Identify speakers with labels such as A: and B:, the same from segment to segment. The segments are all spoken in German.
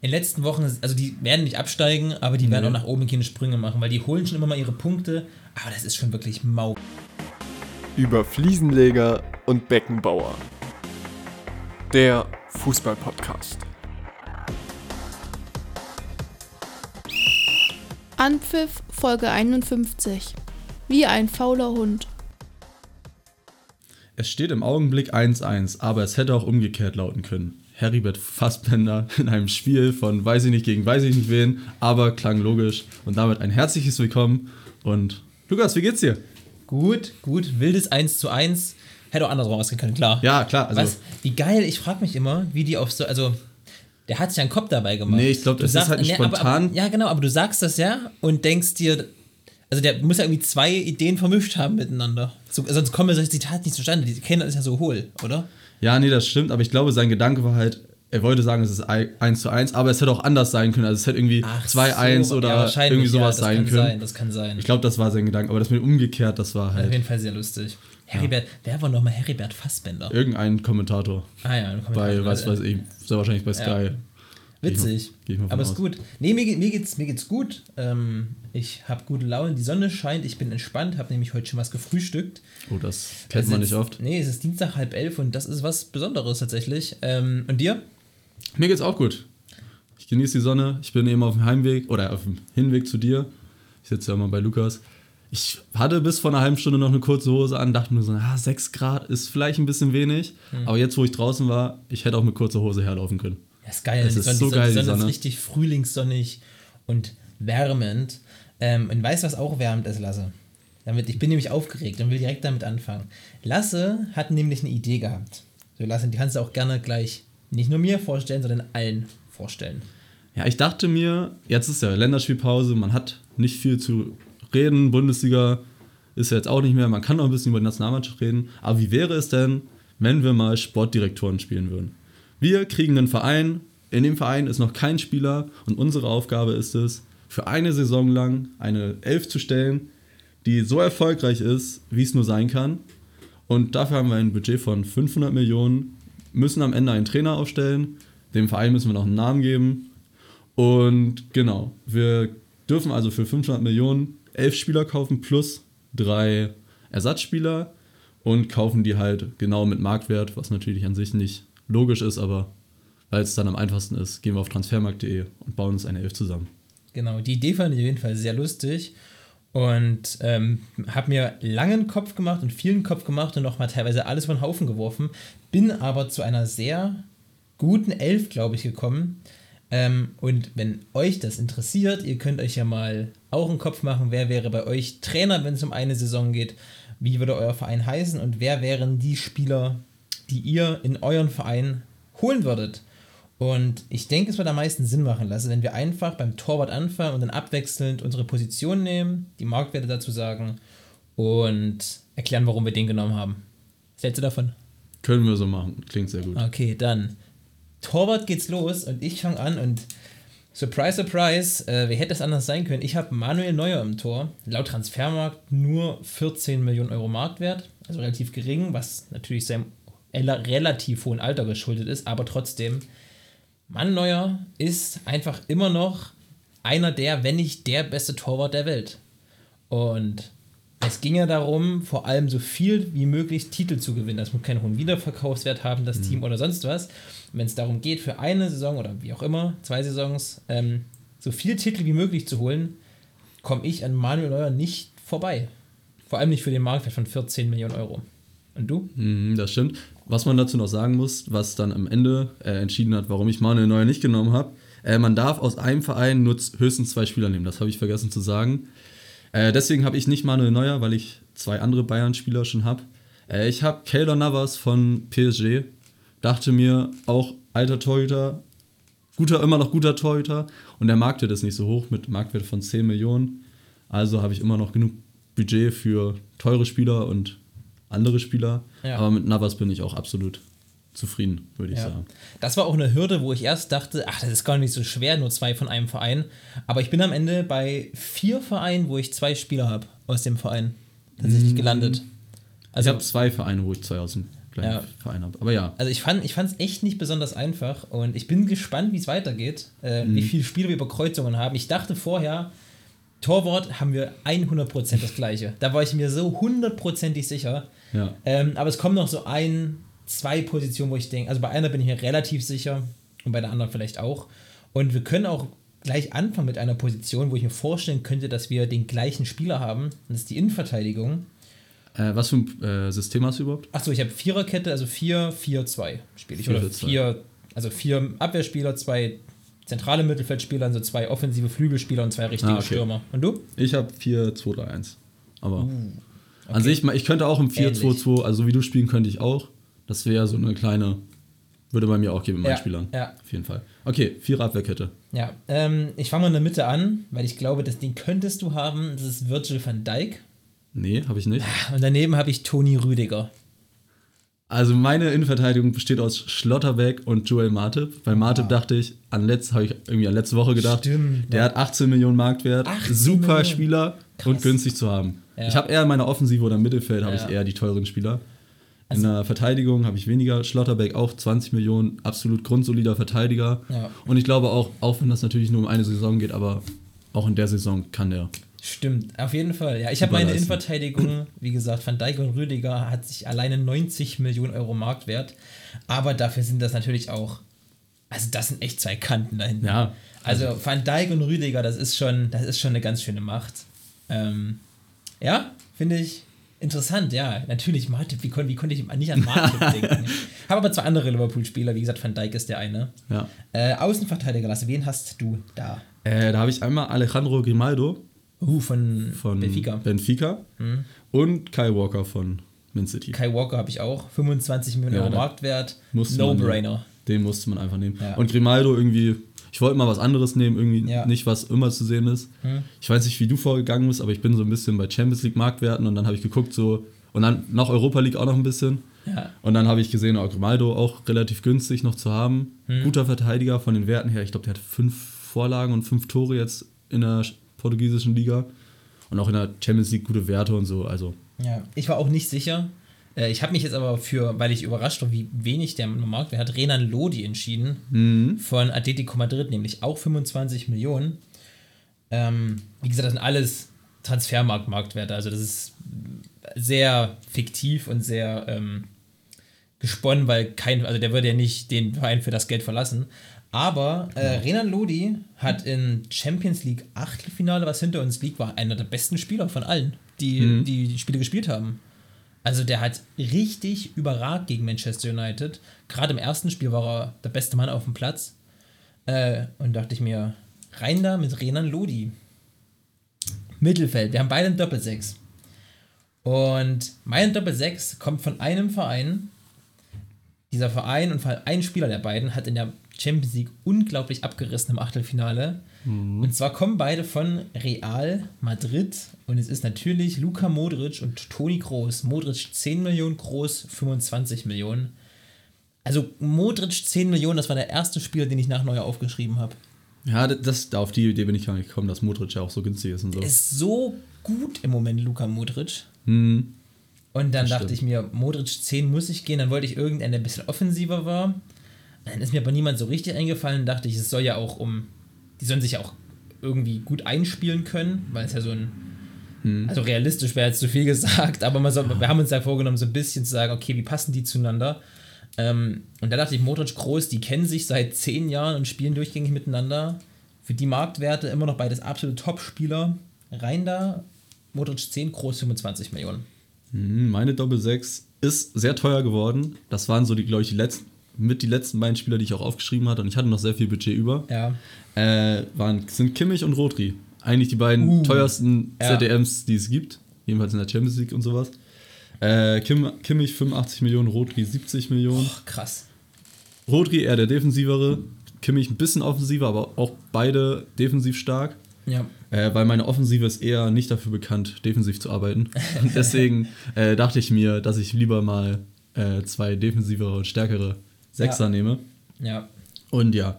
A: in den letzten Wochen, also die werden nicht absteigen, aber die werden auch nach oben keine Sprünge machen, weil die holen schon immer mal ihre Punkte, aber das ist schon wirklich mau.
B: Über Fliesenleger und Beckenbauer. Der Fußball-Podcast.
C: Anpfiff Folge 51. Wie ein fauler Hund.
D: Es steht im Augenblick 1-1, aber es hätte auch umgekehrt lauten können. Heribert Fassbender in einem Spiel von weiß ich nicht gegen weiß ich nicht wen, aber klang logisch. Und damit ein herzliches Willkommen. Und Lukas, wie geht's dir?
A: Gut, gut, wildes 1 zu 1. Hätte auch andersrum ausgehen können, klar.
D: Ja, klar. Also,
A: Was? Wie geil, ich frage mich immer, wie die auf so, also der hat sich einen Kopf dabei gemacht.
D: Nee, ich glaub,
A: Du
D: das ist
A: sagst-
D: halt nicht
A: nee, aber-
D: spontan.
A: Aber, ja, genau, aber du sagst das ja und denkst dir, also der muss ja irgendwie zwei Ideen vermischt haben miteinander. So, sonst kommen solche Zitate nicht zustande. Die kennen das ja so hohl, oder?
D: Ja, nee, das stimmt, aber ich glaube, sein Gedanke war halt, er wollte sagen, es ist 1 zu 1, aber es hätte auch anders sein können. Also es hätte irgendwie 2-1
A: so,
D: oder
A: ja,
D: irgendwie sowas
A: ja, das
D: sein
A: kann
D: können.
A: Sein, das kann sein.
D: Ich glaube, das war sein Gedanke, aber das mit umgekehrt, das war
A: Auf
D: halt
A: jeden Fall sehr lustig. Heribert, wer war nochmal Heribert Fassbender?
D: irgendein Kommentator
A: Ah ja, ein
D: bei,
A: Kommentar.
D: was weiß ich, sehr wahrscheinlich bei Sky.
A: Witzig.
D: Geh ich mal von
A: Aber ist gut. Nee, mir, geht- mir, geht's, mir geht's gut. Ähm, ich habe gute Laune, die Sonne scheint, ich bin entspannt, habe nämlich heute schon was gefrühstückt.
D: Oh, das kennt
A: Es
D: man nicht oft.
A: Nee, es ist Dienstag halb elf und das ist was Besonderes tatsächlich. Ähm, und dir?
D: Mir geht's auch gut. Ich genieße die Sonne. Ich bin eben auf dem Heimweg oder auf dem Hinweg zu dir. Ich sitze ja immer bei Lukas. Ich hatte bis vor einer halben Stunde noch eine kurze Hose an, dachte mir so, ah, 6 Grad ist vielleicht ein bisschen wenig.
A: Hm.
D: Aber jetzt, wo ich draußen war, ich hätte auch mit kurzer Hose herlaufen können.
A: Ja, ist geil.
D: Es
A: die
D: ist
A: Sonne,
D: so
A: die Sonne,
D: geil,
A: die
D: die
A: Sonne ist richtig frühlingssonnig und wärmend. Ähm, und weißt du, was auch wärmend ist, Lasse? Damit, ich bin nämlich aufgeregt und will direkt damit anfangen. Lasse hat nämlich eine Idee gehabt. So, Lasse, die kannst du auch gerne gleich nicht nur mir vorstellen, sondern allen vorstellen.
D: Ja, ich dachte mir, jetzt ist ja Länderspielpause, man hat nicht viel zu reden. Bundesliga ist ja jetzt auch nicht mehr, man kann noch ein bisschen über die Nationalmannschaft reden. Aber wie wäre es denn, wenn wir mal Sportdirektoren spielen würden? Wir kriegen einen Verein, in dem Verein ist noch kein Spieler und unsere Aufgabe ist es, für eine Saison lang eine Elf zu stellen, die so erfolgreich ist, wie es nur sein kann. Und dafür haben wir ein Budget von 500 Millionen, müssen am Ende einen Trainer aufstellen, dem Verein müssen wir noch einen Namen geben. Und genau, wir dürfen also für 500 Millionen elf Spieler kaufen plus drei Ersatzspieler und kaufen die halt genau mit Marktwert, was natürlich an sich nicht logisch ist, aber weil es dann am einfachsten ist, gehen wir auf transfermarkt.de und bauen uns eine Elf zusammen.
A: Genau, die Idee fand ich auf jeden Fall sehr lustig und ähm, habe mir langen Kopf gemacht und vielen Kopf gemacht und auch mal teilweise alles von Haufen geworfen. Bin aber zu einer sehr guten Elf, glaube ich, gekommen. Ähm, und wenn euch das interessiert, ihr könnt euch ja mal auch einen Kopf machen, wer wäre bei euch Trainer, wenn es um eine Saison geht, wie würde euer Verein heißen und wer wären die Spieler, die ihr in euren Verein holen würdet. Und ich denke, es wird am meisten Sinn machen lassen, wenn wir einfach beim Torwart anfangen und dann abwechselnd unsere Position nehmen, die Marktwerte dazu sagen und erklären, warum wir den genommen haben. Was hältst du davon?
D: Können wir so machen, klingt sehr gut.
A: Okay, dann. Torwart geht's los und ich fange an und surprise, surprise, äh, wer hätte es anders sein können? Ich habe Manuel Neuer im Tor. Laut Transfermarkt nur 14 Millionen Euro Marktwert, also relativ gering, was natürlich seinem rela- relativ hohen Alter geschuldet ist, aber trotzdem, Mann Neuer ist einfach immer noch einer der, wenn nicht der beste Torwart der Welt. Und es ging ja darum, vor allem so viel wie möglich Titel zu gewinnen. Das muss keinen hohen Wiederverkaufswert haben, das Team oder sonst was. Wenn es darum geht, für eine Saison oder wie auch immer, zwei Saisons, ähm, so viel Titel wie möglich zu holen, komme ich an Manuel Neuer nicht vorbei. Vor allem nicht für den Marktwert von 14 Millionen Euro. Und du?
D: Mhm, das stimmt. Was man dazu noch sagen muss, was dann am Ende äh, entschieden hat, warum ich Manuel Neuer nicht genommen habe, äh, man darf aus einem Verein nur höchstens zwei Spieler nehmen. Das habe ich vergessen zu sagen. Äh, deswegen habe ich nicht Manuel Neuer, weil ich zwei andere Bayern-Spieler schon habe. Äh, ich habe Keylor Navas von PSG. Dachte mir, auch alter Torhüter, guter, immer noch guter Torhüter. Und der Marktwert ist nicht so hoch mit Marktwert von 10 Millionen. Also habe ich immer noch genug Budget für teure Spieler und andere Spieler.
A: Ja.
D: Aber mit Navas bin ich auch absolut zufrieden, würde ich
A: Ja.
D: sagen.
A: Das war auch eine Hürde, wo ich erst dachte, ach, das ist gar nicht so schwer, nur zwei von einem Verein. Aber ich bin am Ende bei vier Vereinen, wo ich zwei Spieler habe aus dem Verein tatsächlich gelandet.
D: Ich
A: Also
D: habe zwei Vereine, wo ich zwei aus dem gleichen
A: Ja.
D: Verein habe. Aber ja,
A: Also ich fand ich es echt nicht besonders einfach und ich bin gespannt, wie es weitergeht, äh,
D: Mhm.
A: wie viele Spiele wir über Kreuzungen haben. Ich dachte vorher, Torwart haben wir 100% das gleiche. Da war ich mir so hundertprozentig sicher.
D: Ja.
A: Ähm, aber es kommen noch so ein, zwei Positionen, wo ich denke, also bei einer bin ich mir relativ sicher und bei der anderen vielleicht auch. Und wir können auch gleich anfangen mit einer Position, wo ich mir vorstellen könnte, dass wir den gleichen Spieler haben. Das ist die Innenverteidigung.
D: Äh, was für ein äh, System hast du überhaupt?
A: Achso, ich habe Viererkette, also 4, 4, 2 spiele ich.
D: 4,
A: Oder
D: 4, 2.
A: vier, also vier Abwehrspieler, zwei zentrale Mittelfeldspieler, also zwei offensive Flügelspieler und zwei richtige
D: Ah, okay.
A: Stürmer. Und du?
D: Ich habe 4, 2, 3, 1. Aber
A: Uh,
D: an sich, ich könnte auch im 4,
A: Ähnlich.
D: 2, 2, also wie du spielen könnte ich auch. Das wäre so eine kleine, würde bei mir auch geben meinen
A: Ja,
D: Spielern.
A: ja.
D: Auf jeden Fall. Okay, Vierer Abwehrkette.
A: Ja, ähm, ich fange mal in der Mitte an, weil ich glaube, das Ding könntest du haben. Das ist Virgil van Dijk.
D: Nee, habe ich nicht.
A: Und daneben habe ich Toni Rüdiger.
D: Also meine Innenverteidigung besteht aus Schlotterbeck und Joel Matip. Bei Matip
A: Ah.
D: dachte ich, an letzt, habe ich irgendwie an letzte Woche gedacht,
A: Stimmt,
D: der
A: ja.
D: hat 18 Millionen Marktwert,
A: 18
D: super
A: Millionen.
D: Spieler
A: Krass.
D: und günstig zu haben.
A: Ja.
D: Ich habe eher in meiner Offensive oder im Mittelfeld habe
A: Ja. Also
D: ich eher die teuren Spieler. In der Verteidigung habe ich weniger. Schlotterbeck auch 20 Millionen, absolut grundsolider Verteidiger.
A: Ja.
D: Und ich glaube auch, auch wenn das natürlich nur um eine Saison geht, aber auch in der Saison kann der.
A: Stimmt, auf jeden Fall. Ja, ich habe meine. Innenverteidigung, wie gesagt, Van Dijk und Rüdiger hat sich alleine 90 Millionen Euro Marktwert. Aber dafür sind das natürlich auch, also das sind echt zwei Kanten da hinten.
D: Ja.
A: Also Van Dijk und Rüdiger, das ist schon, das ist schon eine ganz schöne Macht. Ähm, ja, finde ich interessant, ja. Natürlich, Martip, wie, wie konnte ich nicht an Martip denken? Habe aber zwei andere Liverpool-Spieler, wie gesagt, Van Dijk ist der eine.
D: Ja.
A: Äh, Außenverteidiger, Lasse, wen hast du da?
D: Äh, da habe ich einmal Alejandro Grimaldo
A: Uh, von,
D: von
A: Benfica. Mhm.
D: Benfica und Kyle Walker von Man City.
A: Kai Walker habe ich auch. 25 Millionen
D: Ja,
A: Euro Marktwert. No-brainer.
D: Den musste man einfach nehmen.
A: Ja.
D: Und Grimaldo irgendwie, ich wollte mal was anderes nehmen, irgendwie
A: Ja.
D: nicht, was immer zu sehen ist.
A: Hm.
D: Ich weiß nicht, wie du vorgegangen bist, aber ich bin so ein bisschen bei Champions League Marktwerten und dann habe ich geguckt, so, und dann noch Europa League auch noch ein bisschen.
A: Ja.
D: Und dann habe ich gesehen, oh, Grimaldo auch relativ günstig noch zu haben.
A: Hm.
D: Guter Verteidiger von den Werten her. Ich glaube, der hat fünf Vorlagen und fünf Tore jetzt in der portugiesischen Liga. Und auch in der Champions League gute Werte und so. Also,
A: ja. Ich war auch nicht sicher. Äh, Ich habe mich jetzt aber für, weil ich überrascht war, wie wenig der Marktwert hat, Renan Lodi entschieden.
D: Mhm.
A: Von Atletico Madrid, nämlich auch 25 Millionen. Ähm, wie gesagt, das sind alles Transfermarkt-Marktwerte. Also das ist sehr fiktiv und sehr ähm, gesponnen, weil kein, also der würde ja nicht den Verein für das Geld verlassen. Aber äh, Renan Lodi hat in Champions League Achtelfinale, was hinter uns liegt, war einer der besten Spieler von allen, die
D: Mhm.
A: die, die Spiele gespielt haben. Also der hat richtig überragt gegen Manchester United. Gerade im ersten Spiel war er der beste Mann auf dem Platz. Äh, und dachte ich mir, rein da mit Renan Lodi. Mittelfeld, wir haben beide einen Doppelsechs. Und mein Doppelsechs kommt von einem Verein. Dieser Verein und vor allem ein Spieler der beiden hat in der Champions League unglaublich abgerissen im Achtelfinale. Und zwar kommen beide von Real Madrid und es ist natürlich Luka Modric und Toni Kroos. Modric 10 Millionen, Kroos 25 Millionen. Also Modric 10 Millionen, das war der erste Spieler, den ich nach Neuer aufgeschrieben habe.
D: ja, das, auf die Idee bin ich gar nicht gekommen, dass Modric ja auch so günstig ist und so.
A: Ist so gut im Moment Luka Modric.
D: Mhm.
A: Und dann
D: Das
A: dachte
D: stimmt.
A: ich mir, Modric 10 muss ich gehen. Dann wollte ich irgendeinen, der ein bisschen offensiver war. Dann ist mir aber niemand so richtig eingefallen. Dachte ich, es soll ja auch um. Die sollen sich ja auch irgendwie gut einspielen können, weil es ja so ein.
D: Hm.
A: Also realistisch wäre jetzt zu viel gesagt, aber man soll, wir haben uns ja vorgenommen, so ein bisschen zu sagen, okay, wie passen die zueinander? Ähm, und da dachte ich, Modric Groß, die kennen sich seit zehn Jahren und spielen durchgängig miteinander. Für die Marktwerte immer noch beides absolute Top-Spieler. Rein da, Modric 10, Groß 25 Millionen.
D: Mhm, Meine Doppel 6 ist sehr teuer geworden. Das waren so die, glaube ich, die letzten, mit die letzten beiden Spieler, die ich auch aufgeschrieben hatte. Und ich hatte noch sehr viel Budget über.
A: Ja.
D: Äh, waren, sind Kimmich und Rodri. Eigentlich die beiden
A: Uh,
D: teuersten
A: ja.
D: ZDMs, die es gibt. Jedenfalls in der Champions League und sowas. Äh, Kim, Kimmich 85 Millionen, Rodri 70 Millionen.
A: Oh, krass.
D: Rodri eher der defensivere. Kimmich ein bisschen offensiver, aber auch beide defensiv stark.
A: Ja.
D: Äh, weil meine Offensive ist eher nicht dafür bekannt, defensiv zu arbeiten. Und deswegen äh, dachte ich mir, dass ich lieber mal äh, zwei defensivere und stärkere Sechser
A: Ja.
D: nehme.
A: Ja.
D: Und ja,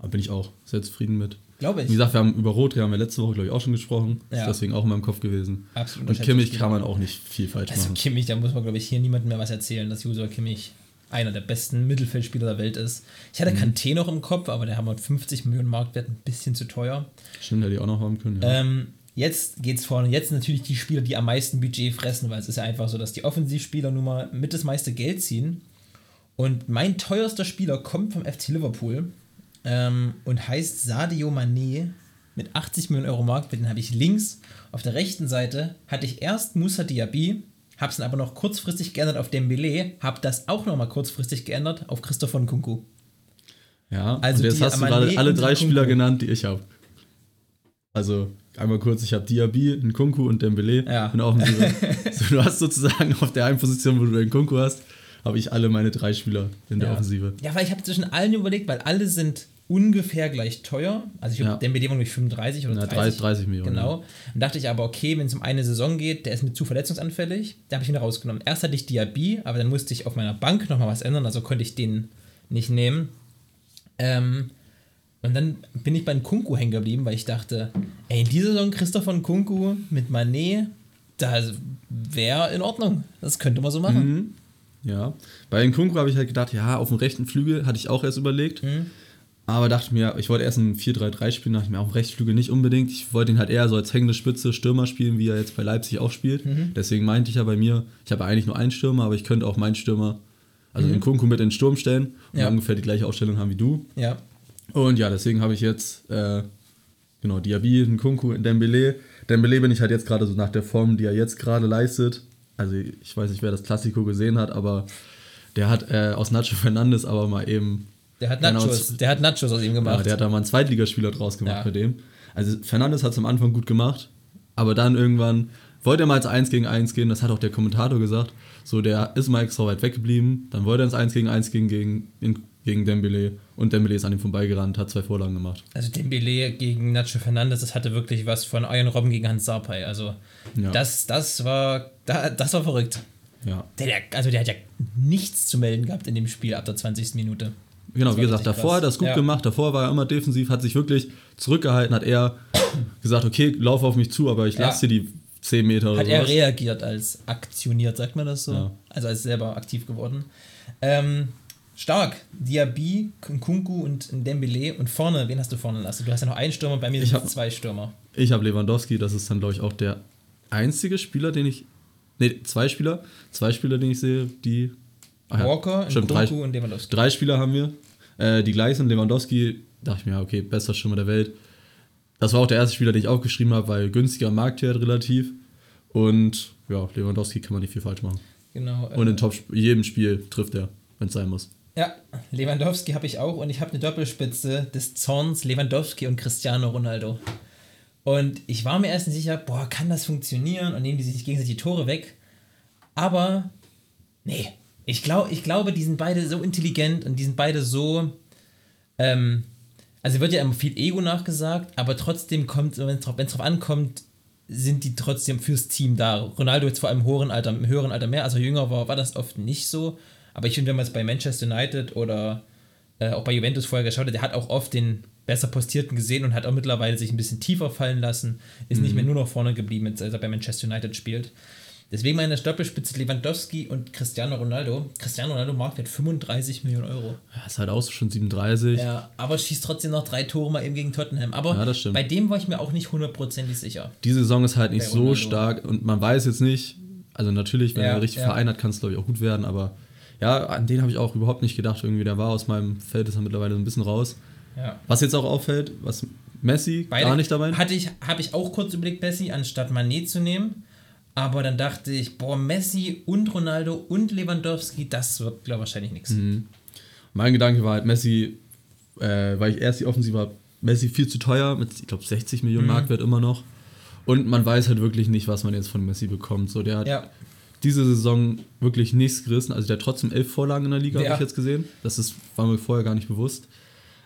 D: da bin ich auch sehr zufrieden mit.
A: Glaube ich.
D: Wie gesagt, wir haben über Rodri haben wir letzte Woche, glaube ich, auch schon gesprochen.
A: Ja.
D: Ist deswegen auch in meinem Kopf gewesen.
A: Absolut
D: Und Kimmich kann man auch nicht viel falsch
A: Also
D: machen.
A: Kimmich, da muss man, glaube ich, hier niemandem mehr was erzählen, dass Joshua Kimmich einer der besten Mittelfeldspieler der Welt ist. Ich
D: Mhm.
A: hatte Kanté noch im Kopf, aber der haben wir 50 Millionen Marktwert, ein bisschen zu teuer.
D: Stimmt, hätte ich auch noch haben können. Ja.
A: Ähm, jetzt geht's vorne. Jetzt natürlich die Spieler, die am meisten Budget fressen, weil es ist ja einfach so, dass die Offensivspieler nun mal mit das meiste Geld ziehen. Und mein teuerster Spieler kommt vom FC Liverpool ähm, und heißt Sadio Mané mit 80 Millionen Euro Marktwert. Den habe ich links. Auf der rechten Seite hatte ich erst Musa Diaby, habe es dann aber noch kurzfristig geändert auf Dembele, habe das auch noch mal kurzfristig geändert auf Christoph von Kunku.
D: ja,
A: also
D: und jetzt hast du gerade alle
A: und
D: drei. Spieler genannt, die ich habe. Also, einmal kurz, ich habe Diaby, Nkunku und Dembele
A: Ja.
D: der Offensive. so, du hast sozusagen auf der einen Position, wo du den Nkunku hast, habe ich alle meine drei Spieler in der
A: Ja.
D: Offensive.
A: Ja, weil ich habe zwischen allen überlegt, weil alle sind ungefähr gleich teuer. Also ich glaube,
D: Ja.
A: der Dembele war nämlich 35 oder
D: Ja,
A: 30.
D: 30 Millionen,
A: Genau. Dann dachte ich aber, okay, wenn es um eine Saison geht, der ist mir zu verletzungsanfällig, da habe ich ihn rausgenommen. Erst hatte ich Diaby, aber dann musste ich auf meiner Bank nochmal was ändern, also konnte ich den nicht nehmen. Ähm, und dann bin ich bei Kunku hängen geblieben, weil ich dachte, ey, in dieser Saison Christoph von Kunku mit Manet, da wäre in Ordnung. Das könnte man so machen.
D: Mhm. Ja. Bei Nkunku habe ich halt gedacht, ja, auf dem rechten Flügel hatte ich auch erst überlegt.
A: Mhm.
D: Aber dachte mir, ich wollte erst ein 4-3-3 spielen, dachte ich mir, auf dem Rechtsflügel nicht unbedingt. Ich wollte ihn halt eher so als hängende Spitze Stürmer spielen, wie er jetzt bei Leipzig auch spielt.
A: Mhm.
D: Deswegen meinte ich ja bei mir, ich habe eigentlich nur einen Stürmer, aber ich könnte auch meinen Stürmer, also
A: Mhm.
D: den Nkunku mit in den Sturm stellen und
A: Ja.
D: ungefähr die gleiche Aufstellung haben wie du.
A: Ja.
D: Und ja, deswegen habe ich jetzt, äh, genau, Diaby, Nkunku, Dembele. Dembele bin ich halt jetzt gerade so nach der Form, die er jetzt gerade leistet. Also ich weiß nicht, wer das Klassiko gesehen hat, aber der hat äh, aus Nacho Fernandes aber mal eben,
A: Der hat
D: Genau,
A: Nachos,
D: z-
A: der hat Nachos aus ihm
D: ja,
A: gemacht.
D: der hat da mal einen Zweitligaspieler draus gemacht
A: Ja.
D: bei dem. Also Fernandes hat es am Anfang gut gemacht, aber dann irgendwann wollte er mal ins 1 gegen 1 gehen, das hat auch der Kommentator gesagt. So, der ist mal extra weit weggeblieben, dann wollte er ins 1 gegen 1 gehen gegen, in, gegen Dembele und Dembele ist an ihm vorbeigerannt, hat zwei Vorlagen gemacht.
A: Also Dembele gegen Nacho Fernandes, das hatte wirklich was von Iron Robben gegen Hans Sarpay. Also
D: Ja.
A: das, das war da, das war verrückt.
D: Ja.
A: Der, der, also der hat ja nichts zu melden gehabt in dem Spiel ab der 20. Minute.
D: Genau, wie gesagt, davor
A: krass.
D: hat er es gut
A: Ja.
D: gemacht, davor war er immer defensiv, hat sich wirklich zurückgehalten, hat er gesagt, okay, lauf auf mich zu, aber ich
A: Ja.
D: lasse dir die 10 Meter oder
A: Hat er
D: sowas.
A: reagiert als aktioniert, sagt man das so?
D: Ja.
A: Also als selber aktiv geworden. Ähm, stark. Diaby, Kunku und Dembele. Und vorne, wen hast du vorne lassen? Du hast ja noch einen Stürmer, bei mir
D: Ich
A: sind es zwei Stürmer.
D: Ich habe Lewandowski, das ist dann, glaube ich, auch der einzige Spieler, den ich. Ne, zwei Spieler. Zwei Spieler, den ich sehe, die. Ach ja,
A: Walker,
D: stimmt, drei,
A: und Lewandowski.
D: drei Spieler haben wir. Äh, die gleich sind. Lewandowski, dachte ich mir, ja, okay, bester Stürmer der Welt. Das war auch der erste Spieler, den ich aufgeschrieben habe, weil günstiger Marktwert relativ. Und ja, Lewandowski kann man nicht viel falsch machen.
A: Genau.
D: Und
A: äh,
D: in Top jedem Spiel trifft er, wenn es sein muss.
A: Ja, Lewandowski habe ich auch und ich habe eine Doppelspitze des Zorns Lewandowski und Cristiano Ronaldo. Und ich war mir erst nicht sicher, boah, kann das funktionieren und nehmen die sich gegenseitig die Tore weg. Aber nee, ich, glaub, ich glaube, die sind beide so intelligent und die sind beide so. Ähm, also wird ja immer viel Ego nachgesagt, aber trotzdem kommt, wenn es drauf, drauf ankommt, sind die trotzdem fürs Team da. Ronaldo jetzt vor allem im höheren Alter, im höheren Alter mehr, als er jünger war, war das oft nicht so. Aber ich finde, wenn man es bei Manchester United oder äh, auch bei Juventus vorher geschaut hat, der hat auch oft den besser postierten gesehen und hat auch mittlerweile sich ein bisschen tiefer fallen lassen, ist nicht mehr nur noch vorne geblieben, als er bei Manchester United spielt. Deswegen meine Doppelspitze Lewandowski und Cristiano Ronaldo. Cristiano Ronaldo Marktwert 35 Millionen Euro.
D: Ja, ist halt auch schon 37.
A: Ja, aber schießt trotzdem noch drei Tore mal eben gegen Tottenham. Aber
D: Ja, das stimmt.
A: bei dem war ich mir auch nicht hundertprozentig sicher.
D: Die Saison ist halt nicht so stark und man weiß jetzt nicht, also natürlich, wenn
A: Ja,
D: er einen richtigen
A: ja.
D: Verein hat, kann es glaube ich auch gut werden, aber ja, an den habe ich auch überhaupt nicht gedacht. Irgendwie, der war aus meinem Feld, ist er mittlerweile so ein bisschen raus.
A: Ja.
D: Was jetzt auch auffällt, was Messi
A: Beide
D: gar nicht dabei.
A: Hatte ich, habe ich auch kurz überlegt, Messi anstatt Manet zu nehmen. Aber dann dachte ich, boah, Messi und Ronaldo und Lewandowski, das wird, glaube ich, wahrscheinlich nichts.
D: Mhm. Mein Gedanke war halt, Messi, äh, weil ich erst die Offensive habe, Messi viel zu teuer, mit, ich glaube, 60 Millionen
A: Mhm.
D: Marktwert immer noch. Und man weiß halt wirklich nicht, was man jetzt von Messi bekommt. So, der hat
A: Ja,
D: diese Saison wirklich nichts gerissen. Also der hat trotzdem elf Vorlagen in der Liga,
A: Ja.
D: habe ich jetzt gesehen. Das ist, war mir vorher gar nicht bewusst.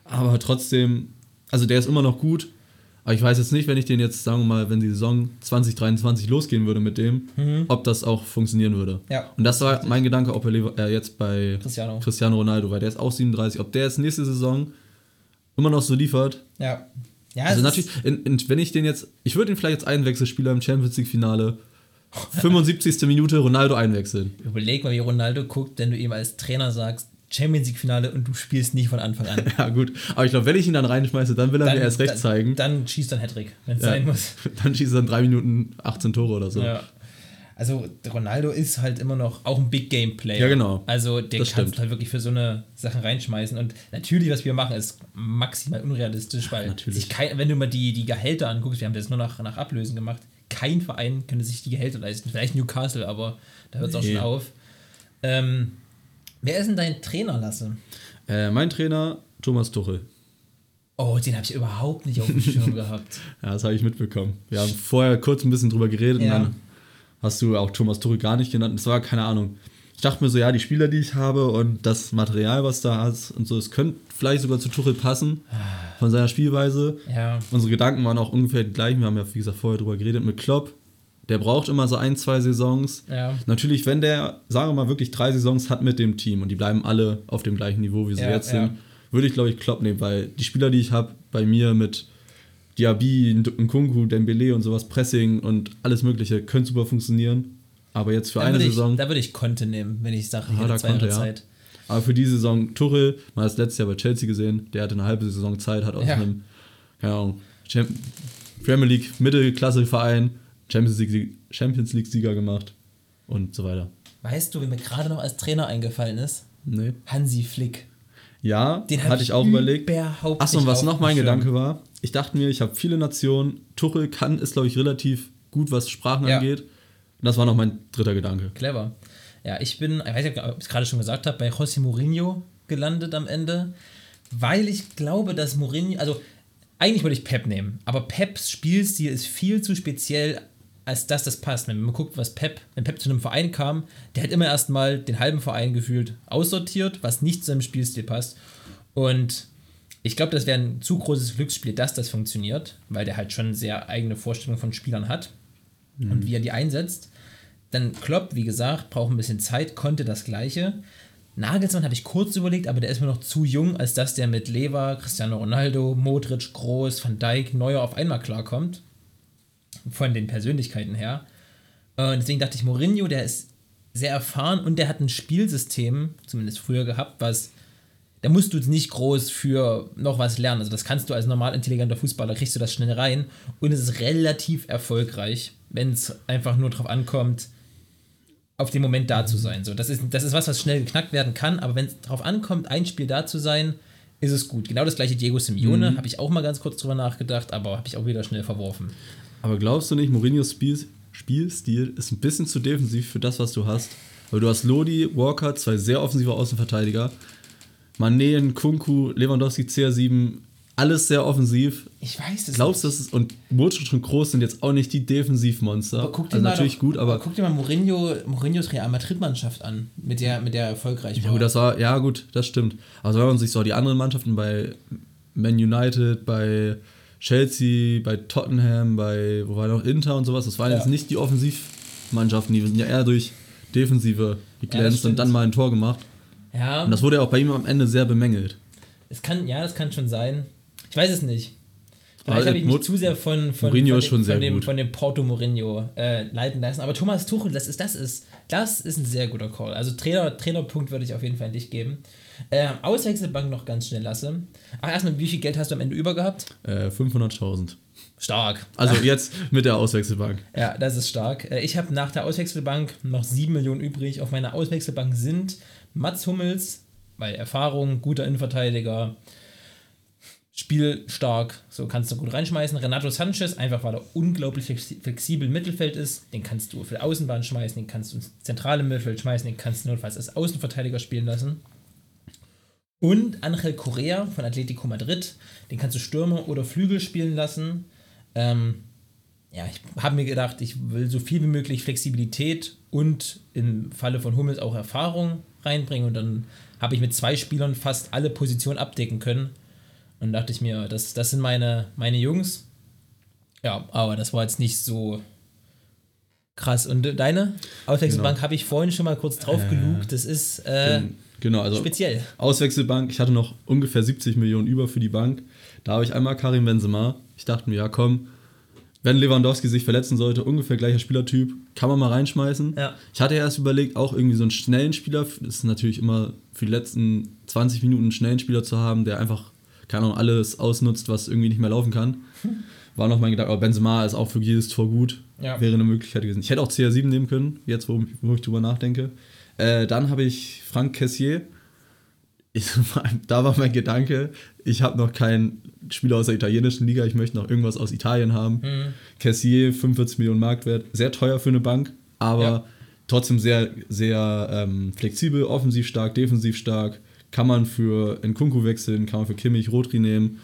D: Aber trotzdem, also der ist immer noch gut. Aber ich weiß jetzt nicht, wenn ich den jetzt, sagen wir mal, wenn die Saison 2023 losgehen würde mit dem, ob das auch funktionieren würde.
A: Mhm. Ja.
D: Und das war mein Gedanke, ob er äh, jetzt bei
A: Cristiano.
D: Cristiano Ronaldo, weil der ist auch 37, ob der jetzt nächste Saison immer noch so liefert,
A: ja. Ja,
D: also natürlich, in, in, wenn ich den jetzt, ich würde ihn vielleicht als Einwechselspieler im Champions League Finale 75. Minute Ronaldo einwechseln.
A: Überleg mal, wie Ronaldo guckt, wenn du ihm als Trainer sagst, Champions League Finale und du spielst nicht von Anfang an.
D: Ja, gut. Aber ich glaube, wenn ich ihn dann reinschmeiße, dann will er mir erst recht
A: dann,
D: zeigen.
A: Dann schießt er einen Hattrick, wenn es
D: ja.
A: sein muss.
D: Dann schießt er in drei Minuten 18 Tore oder so.
A: Ja. Also Ronaldo ist halt immer noch auch ein Big Game Player.
D: Ja, genau.
A: Also den
D: Das
A: du halt wirklich für so eine Sachen reinschmeißen. Und natürlich, was wir machen, ist maximal unrealistisch, weil
D: natürlich.
A: sich kein, wenn du mal die, die Gehälter anguckst, wir haben das nur nach, nach Ablösen gemacht, kein Verein könnte sich die Gehälter leisten. Vielleicht Newcastle, aber da hört es auch
D: Nee.
A: schon auf. Ähm, wer ist denn dein Trainer, Lasse?
D: Äh, mein Trainer, Thomas Tuchel.
A: Oh, den habe ich überhaupt nicht auf dem Schirm gehabt.
D: Ja, das habe ich mitbekommen. Wir haben vorher kurz ein bisschen drüber geredet
A: Ja.
D: und dann hast du auch Thomas Tuchel gar nicht genannt. Das war keine Ahnung. Ich dachte mir so, ja, die Spieler, die ich habe und das Material, was da ist und so, es könnte vielleicht sogar zu Tuchel passen von seiner Spielweise.
A: Ja.
D: Unsere Gedanken waren auch ungefähr die gleichen. Wir haben ja, wie gesagt, vorher drüber geredet mit Klopp. Der braucht immer so ein, zwei Saisons.
A: Ja.
D: Natürlich, wenn der, sagen wir mal, wirklich drei Saisons hat mit dem Team und die bleiben alle auf dem gleichen Niveau, wie sie
A: Ja,
D: jetzt sind, würde ich, glaube ich, Klopp nehmen, weil die Spieler, die ich habe, bei mir mit Diaby, Nkunku, Dembele und sowas, Pressing und alles Mögliche, können super funktionieren. Aber jetzt für
A: Da
D: eine
A: würde ich,
D: Saison,
A: da würde ich Konte nehmen, wenn ich sage, hätte
D: da
A: zwei
D: Conte, ja.
A: Zeit.
D: aber für die Saison Tuchel, man hat es letztes Jahr bei Chelsea gesehen, der hatte eine halbe Saison Zeit, hat aus
A: Ja.
D: einem, keine Ahnung, Premier League Mittelklasse-Verein Champions League, Champions League-Sieger gemacht und so weiter.
A: Weißt du, wie mir gerade noch als Trainer eingefallen ist?
D: Nee.
A: Hansi Flick.
D: Ja,
A: Den
D: hatte ich auch überlegt. Achso, und was noch mein. Gedanke war, ich dachte mir, ich habe viele Nationen, Tuchel kann, ist glaube ich relativ gut, was Sprachen
A: Ja.
D: angeht. Und das war noch mein dritter Gedanke.
A: Clever. Ja, ich bin, ich weiß nicht, ob ich es gerade schon gesagt habe, bei José Mourinho gelandet am Ende, weil ich glaube, dass Mourinho, also eigentlich würde ich Pep nehmen, aber Peps Spielstil ist viel zu speziell, als dass das passt. Wenn man guckt, was Pep, wenn Pep zu einem Verein kam, der hat immer erstmal den halben Verein gefühlt aussortiert, was nicht zu seinem Spielstil passt. Und ich glaube, das wäre ein zu großes Glücksspiel, dass das funktioniert, weil der halt schon sehr eigene Vorstellungen von Spielern hat und wie er die einsetzt. Dann Klopp, wie gesagt, braucht ein bisschen Zeit, konnte das Gleiche. Nagelsmann habe ich kurz überlegt, aber der ist mir noch zu jung, als dass der mit Lever, Cristiano Ronaldo, Modric, Groß, Van Dijk, Neuer auf einmal klarkommt. Von den Persönlichkeiten her. Und deswegen dachte ich, Mourinho, der ist sehr erfahren und der hat ein Spielsystem, zumindest früher gehabt, was da musst du jetzt nicht groß für noch was lernen. Also das kannst du als normal intelligenter Fußballer, kriegst du das schnell rein und es ist relativ erfolgreich, wenn es einfach nur darauf ankommt, auf dem Moment da zu sein. So, das, ist, das ist was, was schnell geknackt werden kann, aber wenn es darauf ankommt, ein Spiel da zu sein, ist es gut. Genau das gleiche Diego Simeone, habe ich auch mal ganz kurz drüber nachgedacht, aber habe ich auch wieder schnell verworfen.
D: Aber glaubst du nicht, Mourinhos Spiel, Spielstil ist ein bisschen zu defensiv für das, was du hast? Weil du hast Lodi, Walker, zwei sehr offensive Außenverteidiger. Mané, Kunku, Lewandowski, CR7, alles sehr offensiv.
A: Ich weiß es
D: Glaubst du, das ist, und Modric und Groß sind jetzt auch nicht die Defensivmonster.
A: Aber guck dir
D: also
A: mal
D: natürlich
A: doch,
D: gut, aber
A: guck dir mal Mourinho, Mourinhos Real Madrid-Mannschaft an, mit der, mit der er erfolgreich
D: Ja,
A: war.
D: gut, das war, ja gut, das stimmt. Also wenn man sich so die anderen Mannschaften bei Man United, bei Chelsea, bei Tottenham, bei, wo war noch, Inter und sowas, das waren
A: Ja.
D: jetzt nicht die Offensivmannschaften, die sind ja eher durch Defensive geglänzt
A: stimmt.
D: und dann mal ein Tor gemacht.
A: ja,
D: Und das wurde ja auch bei ihm am Ende sehr bemängelt.
A: es kann, ja, das kann schon sein. Ich weiß es nicht. Vielleicht habe ich mich zu sehr von, von,
D: Mourinho
A: von, dem, von, dem, von dem Porto Mourinho äh, leiten lassen. Aber Thomas Tuchel, das ist, das ist, das ist ein sehr guter Call. Also Trainer, Trainerpunkt würde ich auf jeden Fall an dich geben. Äh, Auswechselbank noch ganz schnell lasse. Ach, erstmal, wie viel Geld hast du am Ende über gehabt?
D: Äh, 500.000.
A: Stark.
D: Also jetzt mit der Auswechselbank.
A: Ja, das ist stark. Äh, Ich habe nach der Auswechselbank noch 7 Millionen übrig. Auf meiner Auswechselbank sind Mats Hummels, weil Erfahrung, guter Innenverteidiger, spielstark, so kannst du gut reinschmeißen. Renato Sanchez, einfach weil er unglaublich flexi- flexibel im Mittelfeld ist, den kannst du für die Außenbahn schmeißen, den kannst du ins zentrale Mittelfeld schmeißen, den kannst du notfalls als Außenverteidiger spielen lassen. Und Angel Correa von Atletico Madrid, den kannst du Stürmer oder Flügel spielen lassen. Ähm, ja, ich habe mir gedacht, ich will so viel wie möglich Flexibilität und im Falle von Hummels auch Erfahrung reinbringen. Und dann habe ich mit zwei Spielern fast alle Positionen abdecken können. Und dachte ich mir, das, das sind meine, meine Jungs. Ja, aber das war jetzt nicht so krass. Und deine Auswechselbank habe ich vorhin schon mal kurz drauf gelugt. Das ist, äh,
D: Genau, also
A: Speziell.
D: Auswechselbank. Ich hatte noch ungefähr 70 Millionen über für die Bank. Da habe ich einmal Karim Benzema. Ich dachte mir, ja komm, wenn Lewandowski sich verletzen sollte, ungefähr gleicher Spielertyp, kann man mal reinschmeißen.
A: Ja.
D: Ich hatte erst überlegt, auch irgendwie so einen schnellen Spieler, das ist natürlich immer für die letzten 20 Minuten einen schnellen Spieler zu haben, der einfach, keine Ahnung, alles ausnutzt, was irgendwie nicht mehr laufen kann. War noch mein Gedanke, aber Benzema ist auch für jedes Tor gut.
A: Ja.
D: Wäre eine Möglichkeit gewesen. Ich hätte auch CR7 nehmen können, jetzt wo, wo ich drüber nachdenke. Äh, dann habe ich Frank Cassier. Ich, da war mein Gedanke, ich habe noch keinen Spieler aus der italienischen Liga, ich möchte noch irgendwas aus Italien haben. Cassier, 45 Millionen Marktwert, sehr teuer für eine Bank, aber
A: Ja.
D: trotzdem sehr, sehr ähm, flexibel, offensiv stark, defensiv stark. Kann man für Nkunku wechseln, kann man für Kimmich, Rodri nehmen.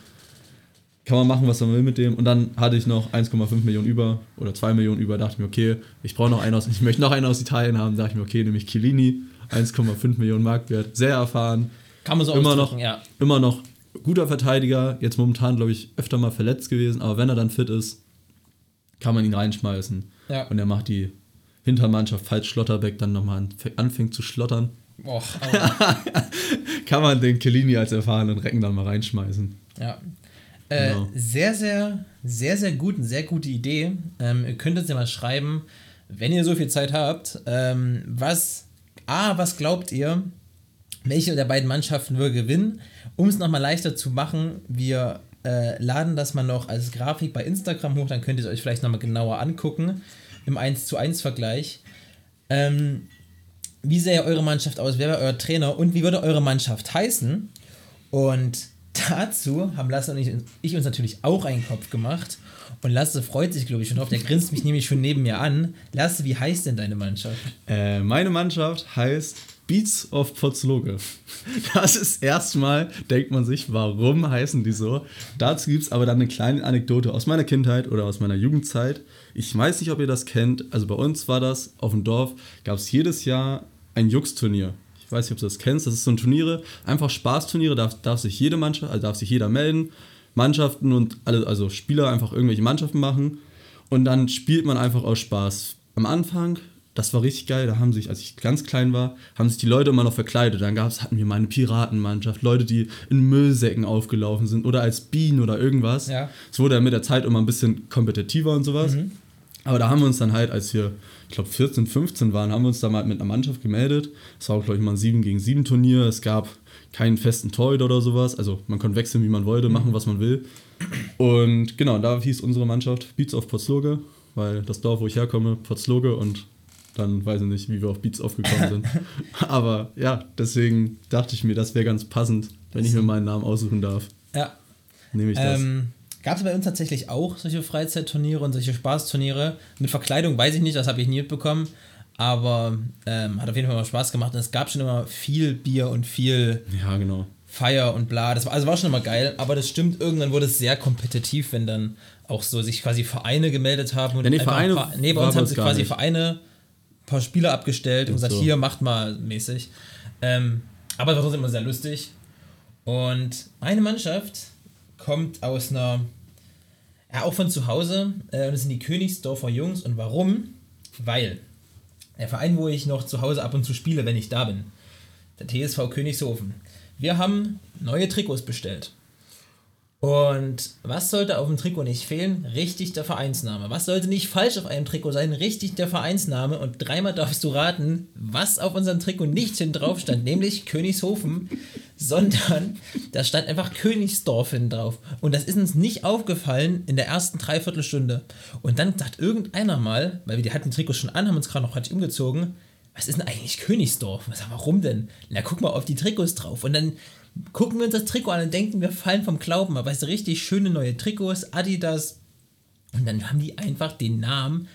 D: Kann man machen, was man will mit dem. Und dann hatte ich noch 1,5 Millionen über oder 2 Millionen über. Dachte mir, okay, ich brauche noch einen aus, ich möchte noch einen aus Italien haben. Dachte ich mir, okay, nehme ich Chiellini, 1,5 Millionen Marktwert, sehr erfahren,
A: Kann man so
D: immer noch,
A: ja.
D: immer noch guter Verteidiger. Jetzt momentan, glaube ich, öfter mal verletzt gewesen, aber wenn er dann fit ist, kann man ihn reinschmeißen.
A: Ja.
D: Und er macht die Hintermannschaft, falls Schlotterbeck dann nochmal anfängt zu schlottern,
A: Och,
D: kann man den Chiellini als erfahrenen Recken dann mal reinschmeißen.
A: ja. Äh,
D: Genau.
A: Sehr, sehr, sehr, sehr gut, eine sehr gute Idee. Ähm, ihr könnt uns ja mal schreiben, wenn ihr so viel Zeit habt, ähm, was, A, was glaubt ihr, welche der beiden Mannschaften würde gewinnen? Um es nochmal leichter zu machen, wir äh, laden das mal noch als Grafik bei Instagram hoch, dann könnt ihr es euch vielleicht nochmal genauer angucken, im 1 zu 1 Vergleich. Ähm, wie sähe eure Mannschaft aus? Wer wäre euer Trainer? Und wie würde eure Mannschaft heißen? Und dazu haben Lasse und ich, ich uns natürlich auch einen Kopf gemacht. Und Lasse freut sich, glaube ich, schon drauf. Der grinst mich nämlich schon neben mir an. Lasse, wie heißt denn deine Mannschaft?
D: Äh, meine Mannschaft heißt Beats of Potzloge. Das ist erstmal, denkt man sich, warum heißen die so? Dazu gibt es aber dann eine kleine Anekdote aus meiner Kindheit oder aus meiner Jugendzeit. Ich weiß nicht, ob ihr das kennt. Also bei uns war das auf dem Dorf, gab es jedes Jahr ein Jux-Turnier. Ich weiß nicht, ob du das kennst. Das ist so ein Turniere, einfach Spaßturniere, darf, darf sich jede Mannschaft, also darf sich jeder melden. Mannschaften und alle, also Spieler einfach irgendwelche Mannschaften machen. Und dann spielt man einfach aus Spaß. Am Anfang, das war richtig geil, da haben sich, als ich ganz klein war, haben sich die Leute immer noch verkleidet. Dann gab's, hatten wir mal eine Piratenmannschaft, Leute, die in Müllsäcken aufgelaufen sind oder als Bienen oder irgendwas.
A: Ja.
D: Es wurde ja mit der Zeit immer ein bisschen kompetitiver und sowas. Aber da haben wir uns dann halt, als wir, ich glaube, 14, 15 waren, haben wir uns da mal mit einer Mannschaft gemeldet. Es war glaube ich, mal ein 7 gegen 7 Turnier. Es gab keinen festen Torhüter oder sowas. Also man konnte wechseln, wie man wollte, machen, was man will. Und genau, da hieß unsere Mannschaft Beats of Potzloge, weil das Dorf, wo ich herkomme, Potzloge und dann weiß ich nicht, wie wir auf Beats aufgekommen sind. Aber ja, deswegen dachte ich mir, das wäre ganz passend, wenn ich mir meinen Namen aussuchen darf.
A: Ja.
D: Nehme ich das.
A: Ähm, Gab es bei uns tatsächlich auch solche Freizeitturniere und solche Spaßturniere? Mit Verkleidung weiß ich nicht, das habe ich nie mitbekommen. Aber ähm, hat auf jeden Fall mal Spaß gemacht. Und es gab schon immer viel Bier und viel
D: ja, genau.
A: Feier und bla. Das war, also war schon immer geil. Aber das stimmt, irgendwann wurde es sehr kompetitiv, wenn dann auch so sich quasi Vereine gemeldet haben. Und
D: Ja, nee, Vereine
A: ein paar, nee, bei uns haben sich quasi
D: nicht.
A: Vereine ein paar Spieler abgestellt und gesagt,
D: so.
A: hier, macht mal mäßig. Ähm, aber es war trotzdem immer sehr lustig. Und meine Mannschaft kommt aus einer, ja, auch von zu Hause. Äh, das sind die Königsdorfer Jungs. Und warum? Weil der Verein, wo ich noch zu Hause ab und zu spiele, wenn ich da bin, der TSV Königshofen. Wir haben neue Trikots bestellt. Und was sollte auf dem Trikot nicht fehlen? Richtig der Vereinsname. Was sollte nicht falsch auf einem Trikot sein? Richtig der Vereinsname. Und dreimal darfst du raten, was auf unserem Trikot nicht hinten drauf stand, nämlich Königshofen, sondern da stand einfach Königsdorf hinten drauf. Und das ist uns nicht aufgefallen in der ersten Dreiviertelstunde. Und dann sagt irgendeiner mal, weil wir die hatten die Trikots schon an, haben uns gerade noch fertig umgezogen, was ist denn eigentlich Königsdorf? Was, warum denn? Na, guck mal auf die Trikots drauf. Und dann gucken wir uns das Trikot an und denken, wir fallen vom Glauben. Aber es sind richtig schöne neue Trikots, Adidas. Und dann haben die einfach den Namen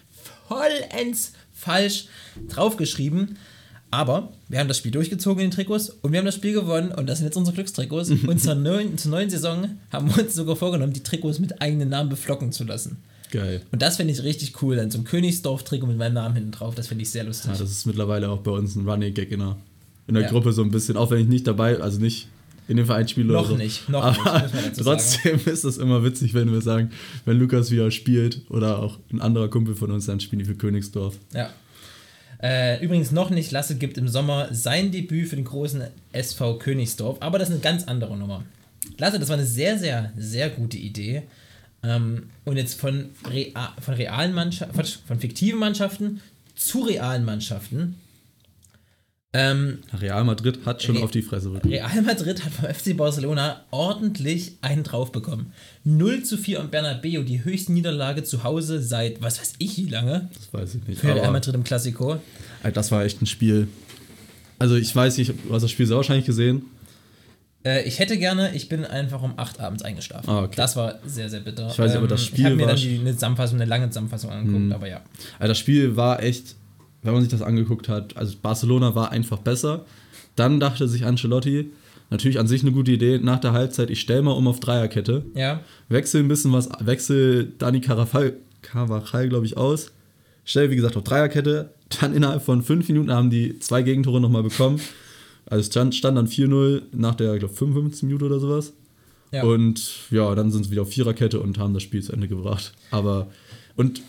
A: vollends falsch draufgeschrieben. Aber wir haben das Spiel durchgezogen in den Trikots und wir haben das Spiel gewonnen und das sind jetzt unsere Glückstrikots. und zur neuen, zur neuen Saison haben wir uns sogar vorgenommen, die Trikots mit eigenen Namen beflocken zu lassen.
D: Geil.
A: Und das finde ich richtig cool. Dann so ein Königsdorf-Trikot mit meinem Namen hinten drauf, das finde ich sehr lustig.
D: Ja, das ist mittlerweile auch bei uns ein Running Gag in der, in der
A: Ja.
D: Gruppe so ein bisschen, auch wenn ich nicht dabei, also nicht in dem Verein spiele
A: Noch
D: so.
A: nicht, noch
D: Aber
A: nicht,
D: trotzdem ist das immer witzig, wenn wir sagen, wenn Lukas wieder spielt oder auch ein anderer Kumpel von uns, dann spielen die für Königsdorf.
A: Ja. Äh, übrigens noch nicht, Lasse gibt im Sommer sein Debüt für den großen SV Königsdorf, aber das ist eine ganz andere Nummer. Lasse, das war eine sehr, sehr, sehr gute Idee. Ähm, und jetzt von, Rea von realen Mannschaften, von fiktiven Mannschaften zu realen Mannschaften. Ähm,
D: Real Madrid hat schon
A: Re-
D: auf die Fresse bekommen.
A: Real Madrid hat beim FC Barcelona ordentlich einen drauf bekommen. 0 zu 4 am Bernabeu, die höchste Niederlage zu Hause seit, was weiß ich, wie lange,
D: Das weiß ich nicht.
A: für Real Madrid im Klassiko.
D: Das war echt ein Spiel. Also ich weiß nicht, du hast das Spiel sehr wahrscheinlich gesehen.
A: Äh, ich hätte gerne, ich bin einfach um 8 abends eingeschlafen.
D: Ah, okay.
A: Das war sehr, sehr bitter.
D: Ich weiß nicht, aber das
A: Ich
D: Spiel
A: habe mir
D: war
A: dann die, eine Zusammenfassung, eine lange Zusammenfassung angeguckt,
D: Hm.
A: aber ja.
D: Also das Spiel war echt, wenn man sich das angeguckt hat, also Barcelona war einfach besser. Dann dachte sich Ancelotti, natürlich an sich eine gute Idee, nach der Halbzeit, ich stelle mal um auf Dreierkette,
A: Ja,
D: wechsel ein bisschen was, wechsel Dani Carvajal, glaube ich, aus, stell, wie gesagt, auf Dreierkette, dann innerhalb von fünf Minuten haben die zwei Gegentore nochmal bekommen. Also es stand, stand dann 4-0 nach der, ich glaube, 55 Minute oder sowas.
A: ja.
D: Und ja, dann sind sie wieder auf Viererkette und haben das Spiel zu Ende gebracht. Aber, und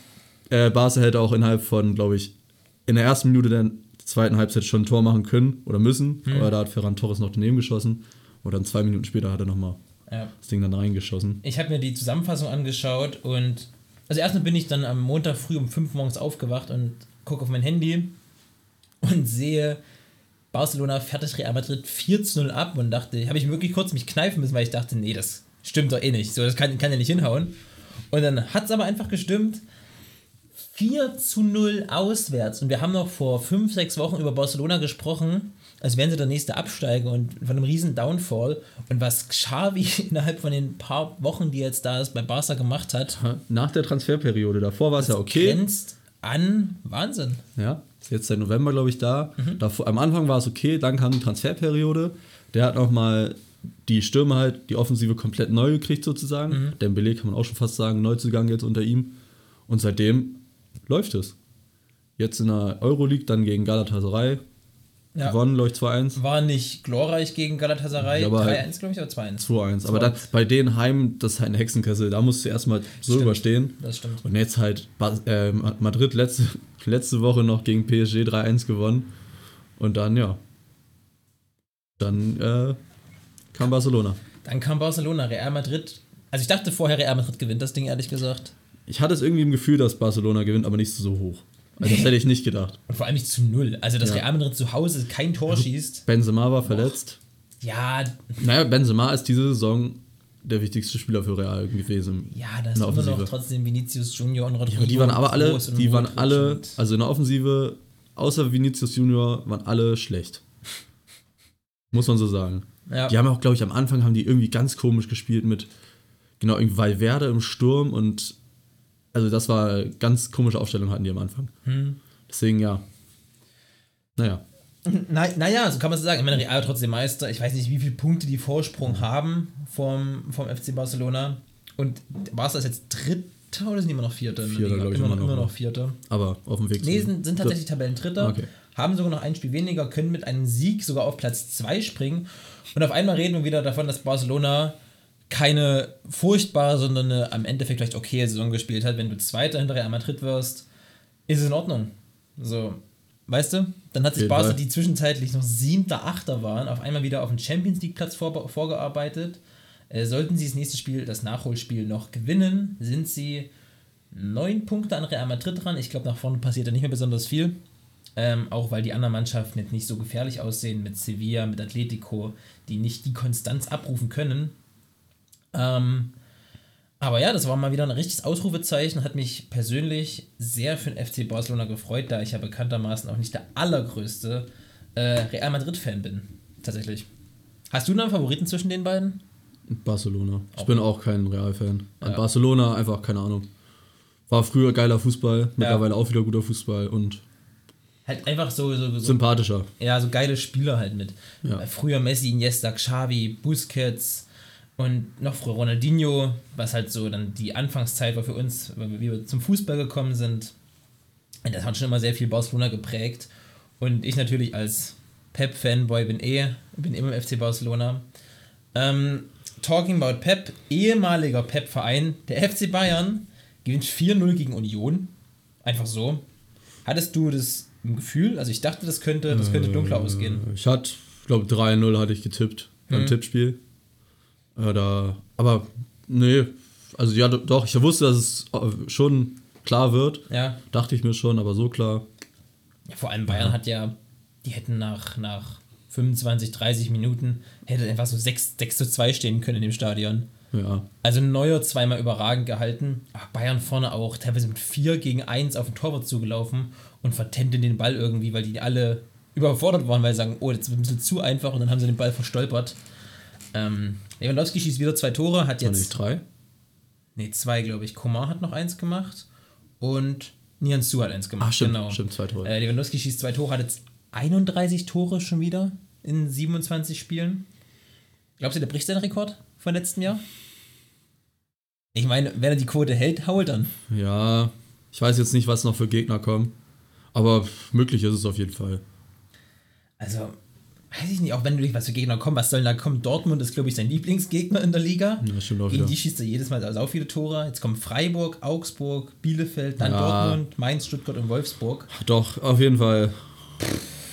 D: äh, Barca hätte auch innerhalb von, glaube ich, in der ersten Minute der zweiten Halbzeit schon ein Tor machen können oder müssen.
A: Hm.
D: Aber da hat Ferran Torres noch daneben geschossen. Und dann zwei Minuten später hat er nochmal
A: ja.
D: das Ding dann reingeschossen.
A: Ich habe mir die Zusammenfassung angeschaut und also erstmal bin ich dann am Montag früh um 5 morgens aufgewacht und gucke auf mein Handy und sehe Barcelona fertig Real Madrid 4 zu 0 ab und dachte, habe ich wirklich kurz mich kneifen müssen, weil ich dachte, nee, das stimmt doch eh nicht. So, das kann, kann ja nicht hinhauen. Und dann hat es aber einfach gestimmt. 4 zu 0 auswärts. Und wir haben noch vor 5, 6 Wochen über Barcelona gesprochen, als wären sie der nächste Absteiger und von einem riesen Downfall. Und was Xavi innerhalb von den paar Wochen, die jetzt da ist, bei Barca gemacht hat,
D: Nach der Transferperiode, davor war es ja okay.
A: grenzt an Wahnsinn.
D: Ja, ist jetzt seit November, glaube ich, da.
A: Mhm.
D: Davor, am Anfang war es okay, dann kam die Transferperiode. Der hat nochmal die Stürme halt, die Offensive komplett neu gekriegt sozusagen.
A: Mhm.
D: Dembele kann man auch schon fast sagen, Neuzugang jetzt unter ihm. Und seitdem läuft es. Jetzt in der Euroleague dann gegen Galatasaray.
A: Ja.
D: Gewonnen, glaube ich, 2-1.
A: War nicht glorreich gegen Galatasaray.
D: Ja, aber
A: 3-1,
D: halt-
A: glaube ich, oder 2-1.
D: 2-1. Aber dann, bei den Heim, das ist halt ein Hexenkessel, da musst du erstmal so
A: Stimmt.
D: überstehen.
A: Das stimmt.
D: Und jetzt halt äh, Madrid letzte, letzte Woche noch gegen PSG 3-1 gewonnen. Und dann, ja. Dann äh, kam Barcelona.
A: Dann kam Barcelona, Real Madrid. Also ich dachte vorher, Real Madrid gewinnt das Ding, ehrlich gesagt.
D: Ich hatte es irgendwie im Gefühl, dass Barcelona gewinnt, aber nicht so hoch. Also das hätte ich nicht gedacht.
A: Und vor allem nicht zu null. Also, dass
D: Ja.
A: Real Madrid zu Hause kein Tor schießt.
D: Benzema war verletzt.
A: Ja,
D: Naja, Benzema ist diese Saison der wichtigste Spieler für Real gewesen.
A: ja, da ist immer noch
D: Offensive.
A: trotzdem Vinicius Junior und Rodrigo.
D: Ja, die waren aber alle, die waren alle, also in der Offensive, außer Vinicius Junior, waren alle schlecht. Muss man so sagen.
A: Ja.
D: Die haben auch, glaube ich, am Anfang haben die irgendwie ganz komisch gespielt mit, genau, irgendwie Valverde im Sturm und, also das war eine ganz komische Aufstellung hatten die am Anfang.
A: Hm.
D: Deswegen, ja. Naja.
A: Na, naja, so kann man es sagen. Ich meine, Real trotzdem Meister. Ich weiß nicht, wie viele Punkte die Vorsprung haben vom, vom FC Barcelona. Und Barca ist jetzt Dritter oder sind die immer noch Vierter?
D: Vierter,
A: Liga?
D: glaub ich,
A: immer, noch,
D: immer noch.
A: Vierter.
D: Aber auf dem Weg
A: Nee,
D: zu-
A: sind, sind tatsächlich Tabellendritter,
D: Okay.
A: haben sogar noch ein Spiel weniger, können mit einem Sieg sogar auf Platz 2 springen. Und auf einmal reden wir wieder davon, dass Barcelona keine furchtbare, sondern eine am Endeffekt vielleicht okay Saison gespielt hat. Wenn du Zweiter hinter Real Madrid wirst, ist es in Ordnung. So, weißt du? Dann hat sich Barca, die zwischenzeitlich noch siebter, achter waren, auf einmal wieder auf den Champions League Platz vor, vorgearbeitet. Äh, sollten sie das nächste Spiel, das Nachholspiel noch gewinnen, sind sie neun Punkte an Real Madrid dran. Ich glaube, nach vorne passiert da nicht mehr besonders viel. Ähm, auch weil die anderen Mannschaften jetzt nicht so gefährlich aussehen mit Sevilla, mit Atletico, die nicht die Konstanz abrufen können. Ähm, aber ja, das war mal wieder ein richtiges Ausrufezeichen, hat mich persönlich sehr für den FC Barcelona gefreut, da ich ja bekanntermaßen auch nicht der allergrößte äh, Real Madrid-Fan bin. Tatsächlich. Hast du noch einen Favoriten zwischen den beiden?
D: Barcelona. Ich bin auch kein Real-Fan. An
A: Ja.
D: Barcelona einfach, keine Ahnung. War früher geiler Fußball, mittlerweile auch wieder guter Fußball und
A: Halt einfach so, so, so
D: sympathischer.
A: ja, so geile Spieler halt mit.
D: Ja.
A: Früher Messi, Iniesta, Xavi, Busquets und noch früher Ronaldinho, was halt so dann die Anfangszeit war für uns, weil wir zum Fußball gekommen sind. Und das hat schon immer sehr viel Barcelona geprägt. Und ich natürlich als Pep-Fanboy bin eh, bin immer im FC Barcelona. Ähm, talking about Pep, ehemaliger Pep-Verein, der FC Bayern gewinnt 4-0 gegen Union. Einfach so. Hattest du das im Gefühl? Also ich dachte, das könnte, das könnte dunkler ausgehen.
D: Ich hatte, glaube 3-0 hatte ich getippt beim
A: Mhm.
D: Tippspiel. Äh, da, aber nee, also ja, do- doch, ich wusste, dass es äh, schon klar wird.
A: Ja.
D: Dachte ich mir schon, aber so klar.
A: ja. Vor allem Bayern hat ja, die hätten nach, nach 25, 30 Minuten, hätte einfach so 6, 6 zu 2 stehen können in dem Stadion.
D: Ja,
A: Also Neuer zweimal überragend gehalten, aber Bayern vorne auch teilweise mit 4 gegen 1 auf den Torwart zugelaufen und vertenten den Ball irgendwie, weil die alle überfordert waren, weil sie sagen, oh, das ist ein bisschen zu einfach und dann haben sie den Ball verstolpert. Ähm, Lewandowski schießt wieder zwei Tore, hat
D: war nicht
A: jetzt,
D: drei.
A: nee, zwei glaube ich, Komar hat noch eins gemacht und Nian Su hat eins gemacht.
D: Ach, stimmt,
A: genau.
D: stimmt, zwei Tore.
A: Äh, Lewandowski schießt zwei Tore, hat jetzt 31 Tore schon wieder in 27 Spielen. Glaubst du, der bricht seinen Rekord von letztem Jahr? Ich meine, wenn er die Quote hält, haut dann.
D: Ja, ich weiß jetzt nicht, was noch für Gegner kommen. Aber möglich ist es auf jeden Fall.
A: Also, weiß ich nicht, auch wenn du dich was für Gegner kommen, was soll da kommen? Dortmund ist, glaube ich, sein Lieblingsgegner in der Liga.
D: Ja, stimmt auch
A: Gegen
D: wieder.
A: die schießt er jedes Mal also auch viele Tore. Jetzt kommen Freiburg, Augsburg, Bielefeld, dann
D: Ja.
A: Dortmund, Mainz, Stuttgart und Wolfsburg.
D: Doch, auf jeden Fall.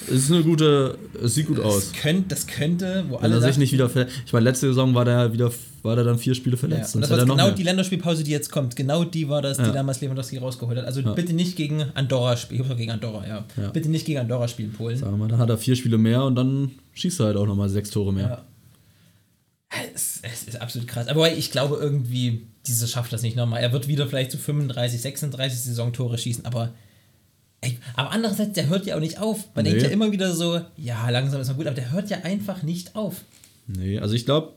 D: Es ist eine gute, es sieht gut aus.
A: Das, könnt, das könnte, wo
D: Wenn
A: alle
D: er sich nicht wieder. Ich meine, letzte Saison war der wieder, war der dann vier Spiele
A: Ja,
D: verletzt.
A: und
D: Sonst
A: das war
D: er
A: genau
D: mehr.
A: die Länderspielpause, die jetzt kommt. Genau die war das, die
D: Ja.
A: damals Lewandowski rausgeholt hat. Also
D: Ja.
A: bitte nicht gegen Andorra spielen. Ich gegen Andorra, ja.
D: Ja.
A: Bitte nicht gegen Andorra spielen, Polen.
D: Sagen wir mal, dann hat er vier Spiele mehr und dann schießt er halt auch nochmal sechs Tore mehr.
A: Ja. Es, es ist absolut krass. Aber ich glaube irgendwie, dieser schafft das nicht nochmal. Er wird wieder vielleicht zu 35, 36 Saisontore schießen, aber. Ey, aber andererseits, der hört ja auch nicht auf. Man
D: Nee.
A: denkt ja immer wieder so, ja, langsam ist mal gut, aber der hört ja einfach nicht auf.
D: Nee, also ich glaube,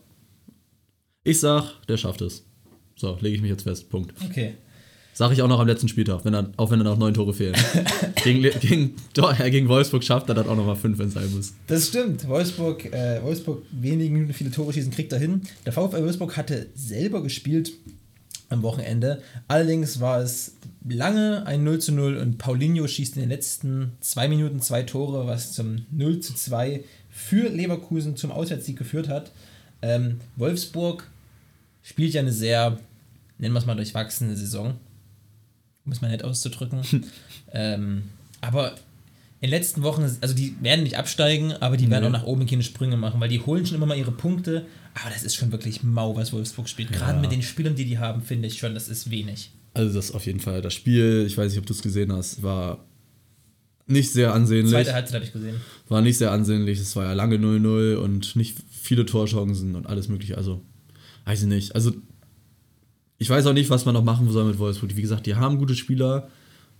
D: ich sag, der schafft es. So, lege ich mich jetzt fest. Punkt.
A: Okay.
D: Sag ich auch noch am letzten Spieltag, wenn er, auch wenn er noch neun Tore fehlen. gegen, gegen, gegen Wolfsburg schafft er dann auch noch mal fünf, wenn es sein muss.
A: Das stimmt. Wolfsburg, äh, Wolfsburg wenige Minuten viele Tore schießen, kriegt er hin. Der VfL Wolfsburg hatte selber gespielt am Wochenende. Allerdings war es lange ein 0 zu 0 und Paulinho schießt in den letzten zwei Minuten zwei Tore, was zum 0 zu 2 für Leverkusen zum Auswärtssieg geführt hat. Ähm, Wolfsburg spielt ja eine sehr, nennen wir es mal, durchwachsene Saison. Um es mal nett auszudrücken. ähm, aber in den letzten Wochen, also die werden nicht absteigen, aber die werden
D: Nee.
A: auch nach oben keine Sprünge machen, weil die holen schon immer mal ihre Punkte. Aber das ist schon wirklich mau, was Wolfsburg spielt. Gerade mit den Spielern, die die haben, finde ich schon, das ist wenig.
D: Also das auf jeden Fall. Das Spiel, ich weiß nicht, ob du es gesehen hast, war nicht sehr ansehnlich.
A: Zweite Halbzeit habe ich gesehen.
D: War nicht sehr ansehnlich. Es war ja lange 0-0 und nicht viele Torchancen und alles mögliche. Also, weiß ich nicht. Also, ich weiß auch nicht, was man noch machen soll mit Wolfsburg. Wie gesagt, die haben gute Spieler.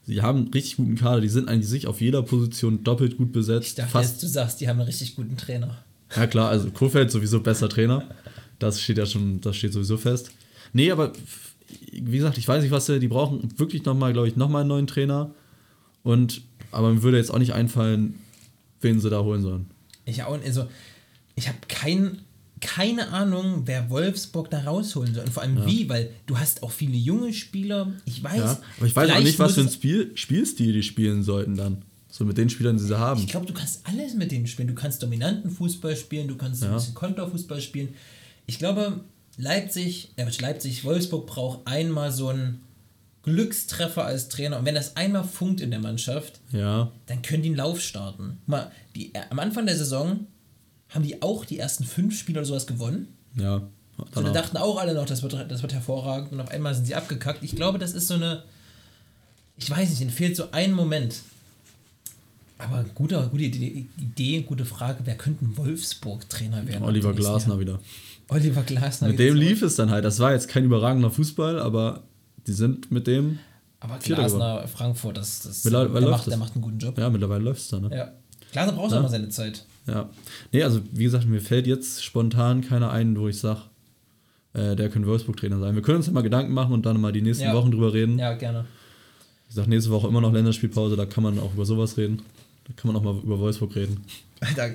D: Sie haben einen richtig guten Kader. Die sind eigentlich sich auf jeder Position doppelt gut
A: Ich
D: besetzt.
A: dachte,
D: Fast
A: jetzt, du sagst, die haben einen richtig guten Trainer.
D: Ja klar, also Kofeld sowieso besser Trainer. Das steht ja schon, das steht sowieso fest. Nee, aber wie gesagt, ich weiß nicht, was sie, die brauchen wirklich nochmal, glaube ich, nochmal einen neuen Trainer. Und, aber mir würde jetzt auch nicht einfallen, wen sie da holen sollen.
A: Ich auch, also, ich habe kein, keine Ahnung, wer Wolfsburg da rausholen soll. Und vor allem wie, weil du hast auch viele junge Spieler. Ich weiß.
D: Ja, aber ich weiß auch nicht, was für ein Spiel, Spielstil die spielen sollten dann. So mit den Spielern, die sie haben.
A: Ich glaube, du kannst alles mit denen spielen. Du kannst dominanten Fußball spielen, du kannst ein
D: Ja.
A: bisschen Konterfußball spielen. Ich glaube, Leipzig, äh, Leipzig, Wolfsburg braucht einmal so einen Glückstreffer als Trainer. Und wenn das einmal funkt in der Mannschaft,
D: Ja,
A: dann können die einen Lauf starten. Mal, die, am Anfang der Saison haben die auch die ersten fünf Spiele oder sowas gewonnen.
D: ja.
A: So, da dachten auch alle noch, das wird, das wird hervorragend. Und auf einmal sind sie abgekackt. Ich glaube, das ist so eine. Ich weiß nicht, ihnen fehlt so ein Moment. Aber guter, gute Idee, gute Frage. Wer könnte ein Wolfsburg-Trainer werden?
D: Oliver Glasner wieder.
A: Oliver Glasner.
D: Mit dem
A: zurück.
D: lief es dann halt. Das war jetzt kein überragender Fußball, aber die sind mit dem,
A: Aber Glasner, Frankfurt, das, das, der, macht, der macht einen guten Job.
D: ja, mittlerweile läuft es dann. Ne?
A: Ja. Glasner braucht
D: Ja.
A: auch mal seine Zeit.
D: Ja. Nee, also wie gesagt, mir fällt jetzt spontan keiner ein, wo ich sage, äh, der könnte Wolfsburg-Trainer sein. Wir können uns ja mal Gedanken machen und dann mal die nächsten
A: Ja.
D: Wochen drüber reden.
A: Ja, gerne.
D: Ich sage, nächste Woche immer noch Länderspielpause, da kann man auch über sowas reden. Da kann man auch mal über Wolfsburg reden.
A: Da,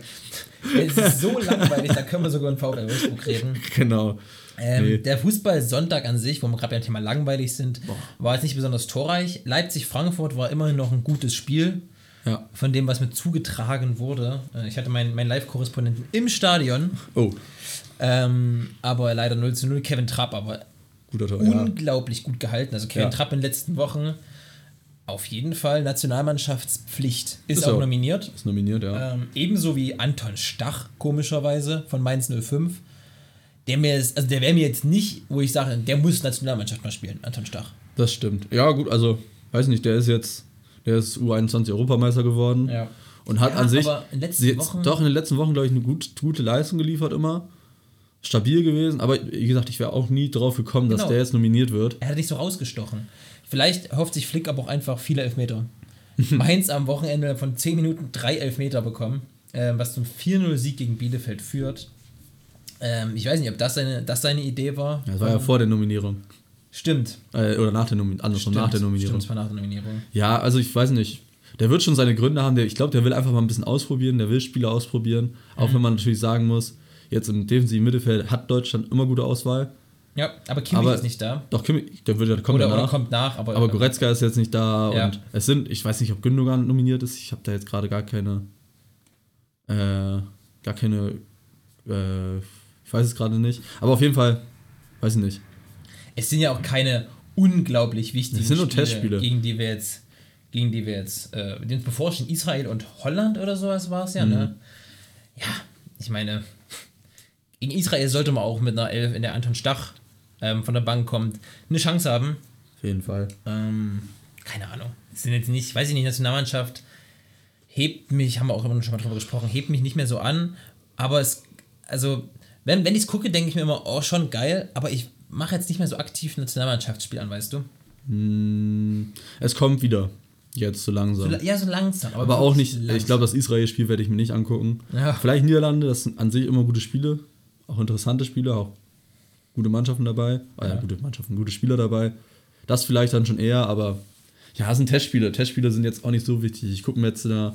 A: es ist so langweilig, da können wir sogar in VfL Wolfsburg reden.
D: genau.
A: Ähm,
D: Nee.
A: Der Fußball-Sonntag an sich, wo wir gerade beim Thema langweilig sind, war jetzt nicht besonders torreich. Leipzig-Frankfurt war immerhin noch ein gutes Spiel
D: Ja.
A: von dem, was mir zugetragen wurde. Äh, Ich hatte meinen, meinen Live-Korrespondenten im Stadion,
D: Oh,
A: ähm, aber leider 0 zu 0. Kevin Trapp, aber
D: guter Tor. Ja.
A: unglaublich gut gehalten. Also Kevin
D: Ja.
A: Trapp in den letzten Wochen auf jeden Fall Nationalmannschaftspflicht. Ist,
D: Ist
A: auch
D: auch.
A: nominiert.
D: Ist nominiert, ja.
A: Ähm, ebenso wie Anton Stach, komischerweise, von Mainz 05. Der mir ist, also der wäre mir jetzt nicht, wo ich sage, der muss Nationalmannschaft mal spielen, Anton Stach.
D: Das stimmt. Ja, gut, also, weiß nicht, der ist jetzt, der ist U21 Europameister geworden.
A: Ja.
D: Und hat
A: Ja,
D: an sich jetzt, doch in den letzten Wochen, glaube ich, eine gut, gute Leistung geliefert immer. Stabil gewesen, aber wie gesagt, ich wäre auch nie drauf gekommen, dass
A: Genau.
D: der jetzt nominiert wird.
A: Er hat nicht so rausgestochen. Vielleicht hofft sich Flick aber auch einfach viele Elfmeter. Mainz am Wochenende von 10 Minuten drei Elfmeter bekommen, ähm, was zum 4-0-Sieg gegen Bielefeld führt. Ähm, ich weiß nicht, ob das seine, das seine Idee war.
D: Das war ja vor der Nominierung.
A: Stimmt.
D: Äh, oder nach der Nominierung. Andersrum, nach der Nominierung.
A: Stimmt, nach der Nominierung.
D: Ja, also ich weiß nicht. Der wird schon seine Gründe haben. Der, ich glaube, der will einfach mal ein bisschen ausprobieren. Der will Spieler ausprobieren. Auch
A: Mhm.
D: wenn man natürlich sagen muss, jetzt im defensiven Mittelfeld hat Deutschland immer gute Auswahl.
A: Ja, aber Kimmich
D: Aber-
A: ist nicht da.
D: Doch, Kimmich, der, wird, der kommt
A: Oder, oder
D: danach.
A: kommt nach, aber,
D: aber Goretzka ist jetzt nicht da.
A: Ja.
D: Und es sind, ich weiß nicht, ob Gündogan nominiert ist. Ich habe da jetzt gerade gar keine. Äh, gar keine. Äh, ich weiß es gerade nicht. Aber auf jeden Fall, weiß ich nicht.
A: Es sind ja auch keine unglaublich wichtigen
D: Es sind nur
A: Spiele,
D: Testspiele.
A: gegen die wir jetzt, gegen die wir jetzt, äh, den bevorstehen Israel und Holland oder sowas war es ja,
D: Mhm.
A: ne? Ja, ich meine, gegen Israel sollte man auch mit einer Elf, in der Anton Stach ähm, von der Bank kommt, eine Chance haben.
D: Auf jeden Fall.
A: Ähm, keine Ahnung. Es sind jetzt nicht, weiß ich nicht, Nationalmannschaft hebt mich, haben wir auch immer schon mal drüber gesprochen, hebt mich nicht mehr so an, aber es, also, wenn, wenn ich es gucke, denke ich mir immer, oh, schon geil, aber ich mache jetzt nicht mehr so aktiv Nationalmannschaftsspiel an, weißt du?
D: Hm, es kommt wieder. Jetzt so langsam.
A: So, ja, so langsam.
D: Aber auch nicht,
A: langsam.
D: ich glaube, das Israel-Spiel werde ich mir nicht angucken.
A: Ja.
D: Vielleicht Niederlande, das sind an sich immer gute Spiele, auch interessante Spiele, auch gute Mannschaften dabei, ah, ja.
A: Ja.
D: gute Mannschaften, gute Spieler dabei. Das vielleicht dann schon eher, aber ja, es sind Testspiele. Testspiele sind jetzt auch nicht so wichtig. Ich gucke mir jetzt äh,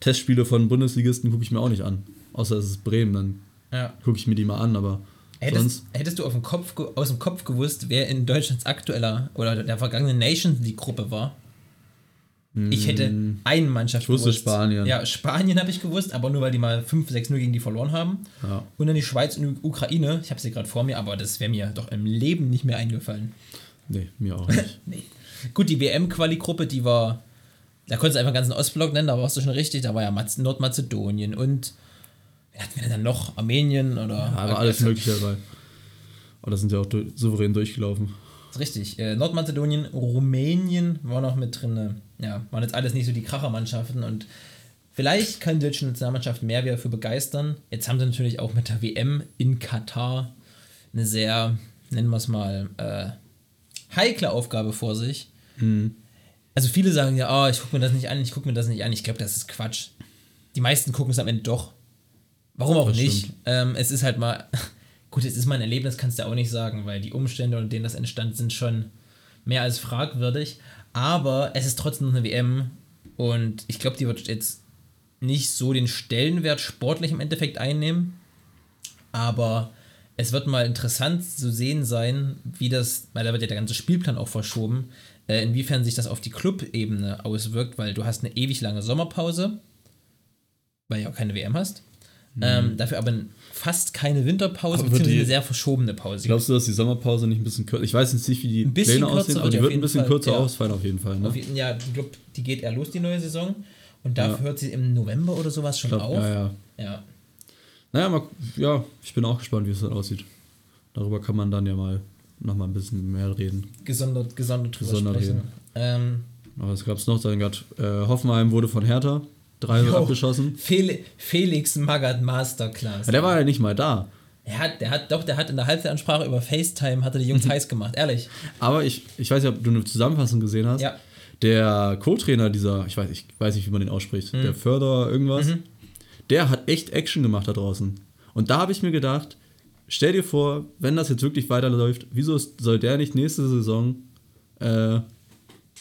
D: Testspiele von Bundesligisten, gucke ich mir auch nicht an. Außer es ist Bremen, dann
A: Ja.
D: gucke ich mir die mal an, aber
A: Hättest, hättest du Kopf, aus dem Kopf gewusst, wer in Deutschlands aktueller oder der vergangenen Nations League-Gruppe war? Ich hätte eine Mannschaft
D: Ich wusste Spanien.
A: Ja, Spanien habe ich gewusst, aber nur weil die mal 5-6-0 gegen die verloren haben.
D: Ja.
A: Und dann die Schweiz und die Ukraine. Ich habe sie gerade vor mir, aber das wäre mir doch im Leben nicht mehr eingefallen.
D: Nee, mir auch nicht.
A: Nee. Gut, die WM-Quali-Gruppe, die war. Da konntest du einfach den ganzen Ostblock nennen, da warst du schon richtig. Da war ja Maz- Nordmazedonien und. Hatten wir dann noch? Armenien oder.
D: Ja, aber alles Mögliche dabei. Aber das sind ja auch du souverän durchgelaufen.
A: Ist Richtig. Äh, Nordmazedonien, Rumänien war noch mit drin. Ja, waren jetzt alles nicht so die Krachermannschaften und vielleicht kann die deutsche Nationalmannschaft mehr wieder für begeistern. Jetzt haben sie natürlich auch mit der WM in Katar eine sehr, nennen wir es mal, äh, heikle Aufgabe vor sich. Also viele sagen ja, oh, ich gucke mir das nicht an, ich gucke mir das nicht an. Ich glaube, das ist Quatsch. Die meisten gucken es am Ende doch. Warum auch
D: Das
A: nicht? Ähm, es ist halt mal, gut, es ist mal ein Erlebnis, kannst du auch nicht sagen, weil die Umstände, unter denen das entstand, sind schon mehr als fragwürdig. Aber es ist trotzdem noch eine WM und ich glaube, die wird jetzt nicht so den Stellenwert sportlich im Endeffekt einnehmen. Aber es wird mal interessant zu sehen sein, wie das, weil da wird ja der ganze Spielplan auch verschoben, äh, inwiefern sich das auf die Club-Ebene auswirkt, weil du hast eine ewig lange Sommerpause, weil du ja auch keine WM hast. Ähm, dafür aber fast keine Winterpause,
D: Mhm. Aber
A: beziehungsweise
D: die-
A: eine sehr verschobene Pause.
D: Glaubst du, dass die Sommerpause nicht ein bisschen kürzer Ich weiß jetzt nicht, wie die
A: Ein
D: Pläne aussehen, aber die wird ein bisschen
A: Fall,
D: kürzer
A: ja.
D: ausfallen auf jeden Fall. Ne?
A: Auf ja, ich glaube, die geht eher los, die neue Saison. Und dafür
D: Ja.
A: hört sie im November oder sowas schon
D: glaub,
A: auf.
D: ja, ja.
A: ja.
D: Naja, mal, ja, ich bin auch gespannt, wie es dann aussieht. Darüber kann man dann ja mal noch mal ein bisschen mehr reden.
A: Gesondert, gesondert drüber
D: Gesondert
A: sprechen.
D: reden.
A: Ähm,
D: Aber was gab es noch? Dann grad, äh, Hoffenheim wurde von Hertha 3
A: Jo.
D: abgeschossen.
A: Fel Felix Magath Masterclass.
D: Ja, der war ja nicht mal da.
A: Er hat, der hat, doch, der hat in der Halbzeitansprache über FaceTime hat er die
D: Mhm.
A: Jungs heiß gemacht, ehrlich.
D: Aber ich, ich weiß nicht, ob du eine Zusammenfassung gesehen hast.
A: Ja.
D: Der Co-Trainer dieser, ich weiß, ich weiß nicht, wie man den ausspricht,
A: Mhm.
D: der Förder irgendwas, der hat echt Action gemacht da draußen. Und da habe ich mir gedacht, stell dir vor, wenn das jetzt wirklich weiterläuft, wieso soll der nicht nächste Saison äh,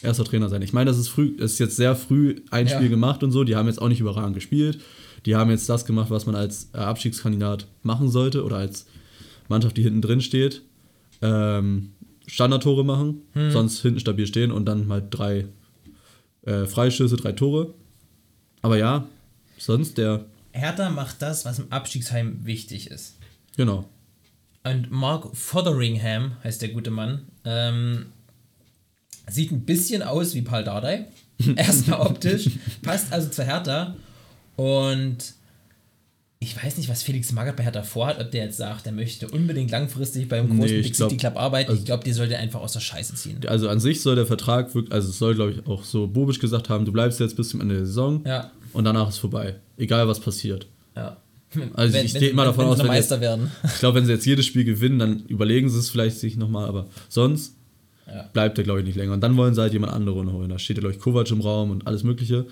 D: erster Trainer sein? Ich meine, das ist früh, das ist jetzt sehr früh ein
A: Ja.
D: Spiel gemacht und so, die haben jetzt auch nicht überragend gespielt. Die haben jetzt das gemacht, was man als äh, Abstiegskandidat machen sollte oder als Mannschaft, die hinten drin steht. Ähm, Standardtore machen, sonst hinten stabil stehen und dann mal drei äh, Freischüsse, drei Tore. Aber ja, sonst der,
A: Hertha macht das, was im Abstiegsheim wichtig ist.
D: genau.
A: Und Mark Fotheringham heißt der gute Mann. Ähm, Sieht ein bisschen aus wie Paul Dardai. Erstmal optisch. Passt also zu Hertha. Und ich weiß nicht, was Felix Magath bei Hertha vorhat, ob der jetzt sagt, er möchte unbedingt langfristig beim großen
D: Nee,
A: Big City Club arbeiten.
D: also-
A: ich glaube, die sollte einfach aus der Scheiße ziehen.
D: Also an sich soll der Vertrag wirklich, also es soll, glaube ich, auch so Bobic gesagt haben, du bleibst jetzt bis zum Ende der Saison
A: Ja,
D: und danach ist vorbei. Egal was passiert.
A: ja.
D: Also ich gehe immer davon
A: wenn
D: aus,
A: sie
D: wenn
A: Meister
D: jetzt-
A: werden.
D: Ich glaube, wenn sie jetzt jedes Spiel gewinnen, dann überlegen sie es vielleicht sich nochmal, aber sonst
A: Ja.
D: bleibt er, glaube ich, nicht länger. Und dann wollen sie halt jemand anderen holen. Da steht glaube ich, Kovac im Raum und alles Mögliche.